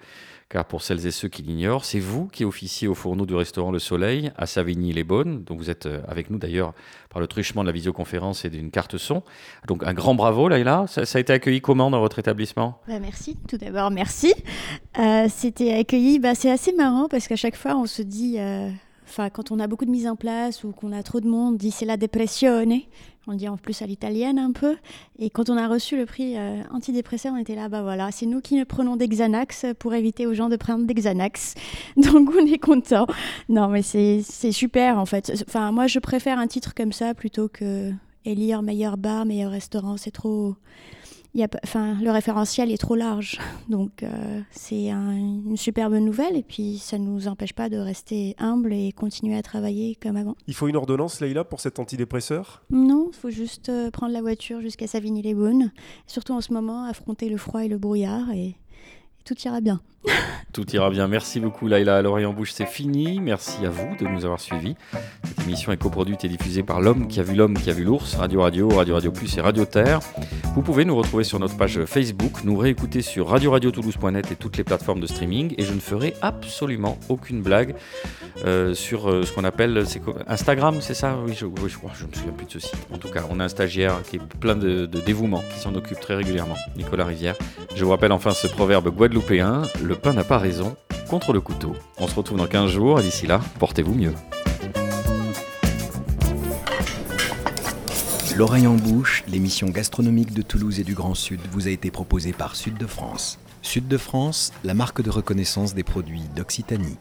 Car pour celles et ceux qui l'ignorent, c'est vous qui officiez au fourneau du restaurant Le Soleil à Savigny-les-Bonnes. Donc vous êtes euh, avec nous d'ailleurs par le truchement de la visioconférence et d'une carte son. Donc un grand bravo Laïla. Ça, ça a été accueilli comment dans votre établissement? Bah, merci, tout d'abord, merci. Euh, C'était accueilli, bah, c'est assez marrant parce qu'à chaque fois, on se dit, euh, enfin, quand on a beaucoup de mise en place ou qu'on a trop de monde, on dit c'est la depressione. On dit en plus à l'italienne un peu. Et quand on a reçu le prix euh, antidépresseur, on était là, bah voilà, c'est nous qui ne prenons des Xanax pour éviter aux gens de prendre des Xanax. Donc on est content. Non, mais c'est c'est super en fait. Enfin, moi, je préfère un titre comme ça plutôt que élire meilleur bar, meilleur restaurant. C'est trop. Y a, enfin, le référentiel est trop large. Donc, euh, c'est un- une superbe nouvelle. Et puis, ça ne nous empêche pas de rester humble et continuer à travailler comme avant. Il faut une ordonnance, Leïla, pour cet antidépresseur? Non, il faut juste euh, prendre la voiture jusqu'à Savigny-les-Beaunes. Surtout en ce moment, affronter le froid et le brouillard. Et tout ira bien. Tout ira bien. Merci beaucoup. À l'Orient Bouche, c'est fini. Merci à vous de nous avoir suivis. Cette émission est coproduite et diffusée par l'homme qui a vu l'homme qui a vu l'ours, Radio Radio, Radio Radio Plus et Radio Terre. Vous pouvez nous retrouver sur notre page Facebook, nous réécouter sur radio-radio-toulouse.net et toutes les plateformes de streaming. Et je ne ferai absolument aucune blague euh, sur euh, ce qu'on appelle Instagram, c'est ça? Oui, je, crois. Je ne me souviens plus de ce site. En tout cas, on a un stagiaire qui est plein de, de dévouement, qui s'en occupe très régulièrement, Nicolas Rivière. Je vous rappelle enfin ce proverbe le pain n'a pas raison contre le couteau. On se retrouve dans 15 jours et d'ici là, portez-vous mieux. L'oreille en bouche, l'émission gastronomique de Toulouse et du Grand Sud vous a été proposée par Sud de France. Sud de France, la marque de reconnaissance des produits d'Occitanie.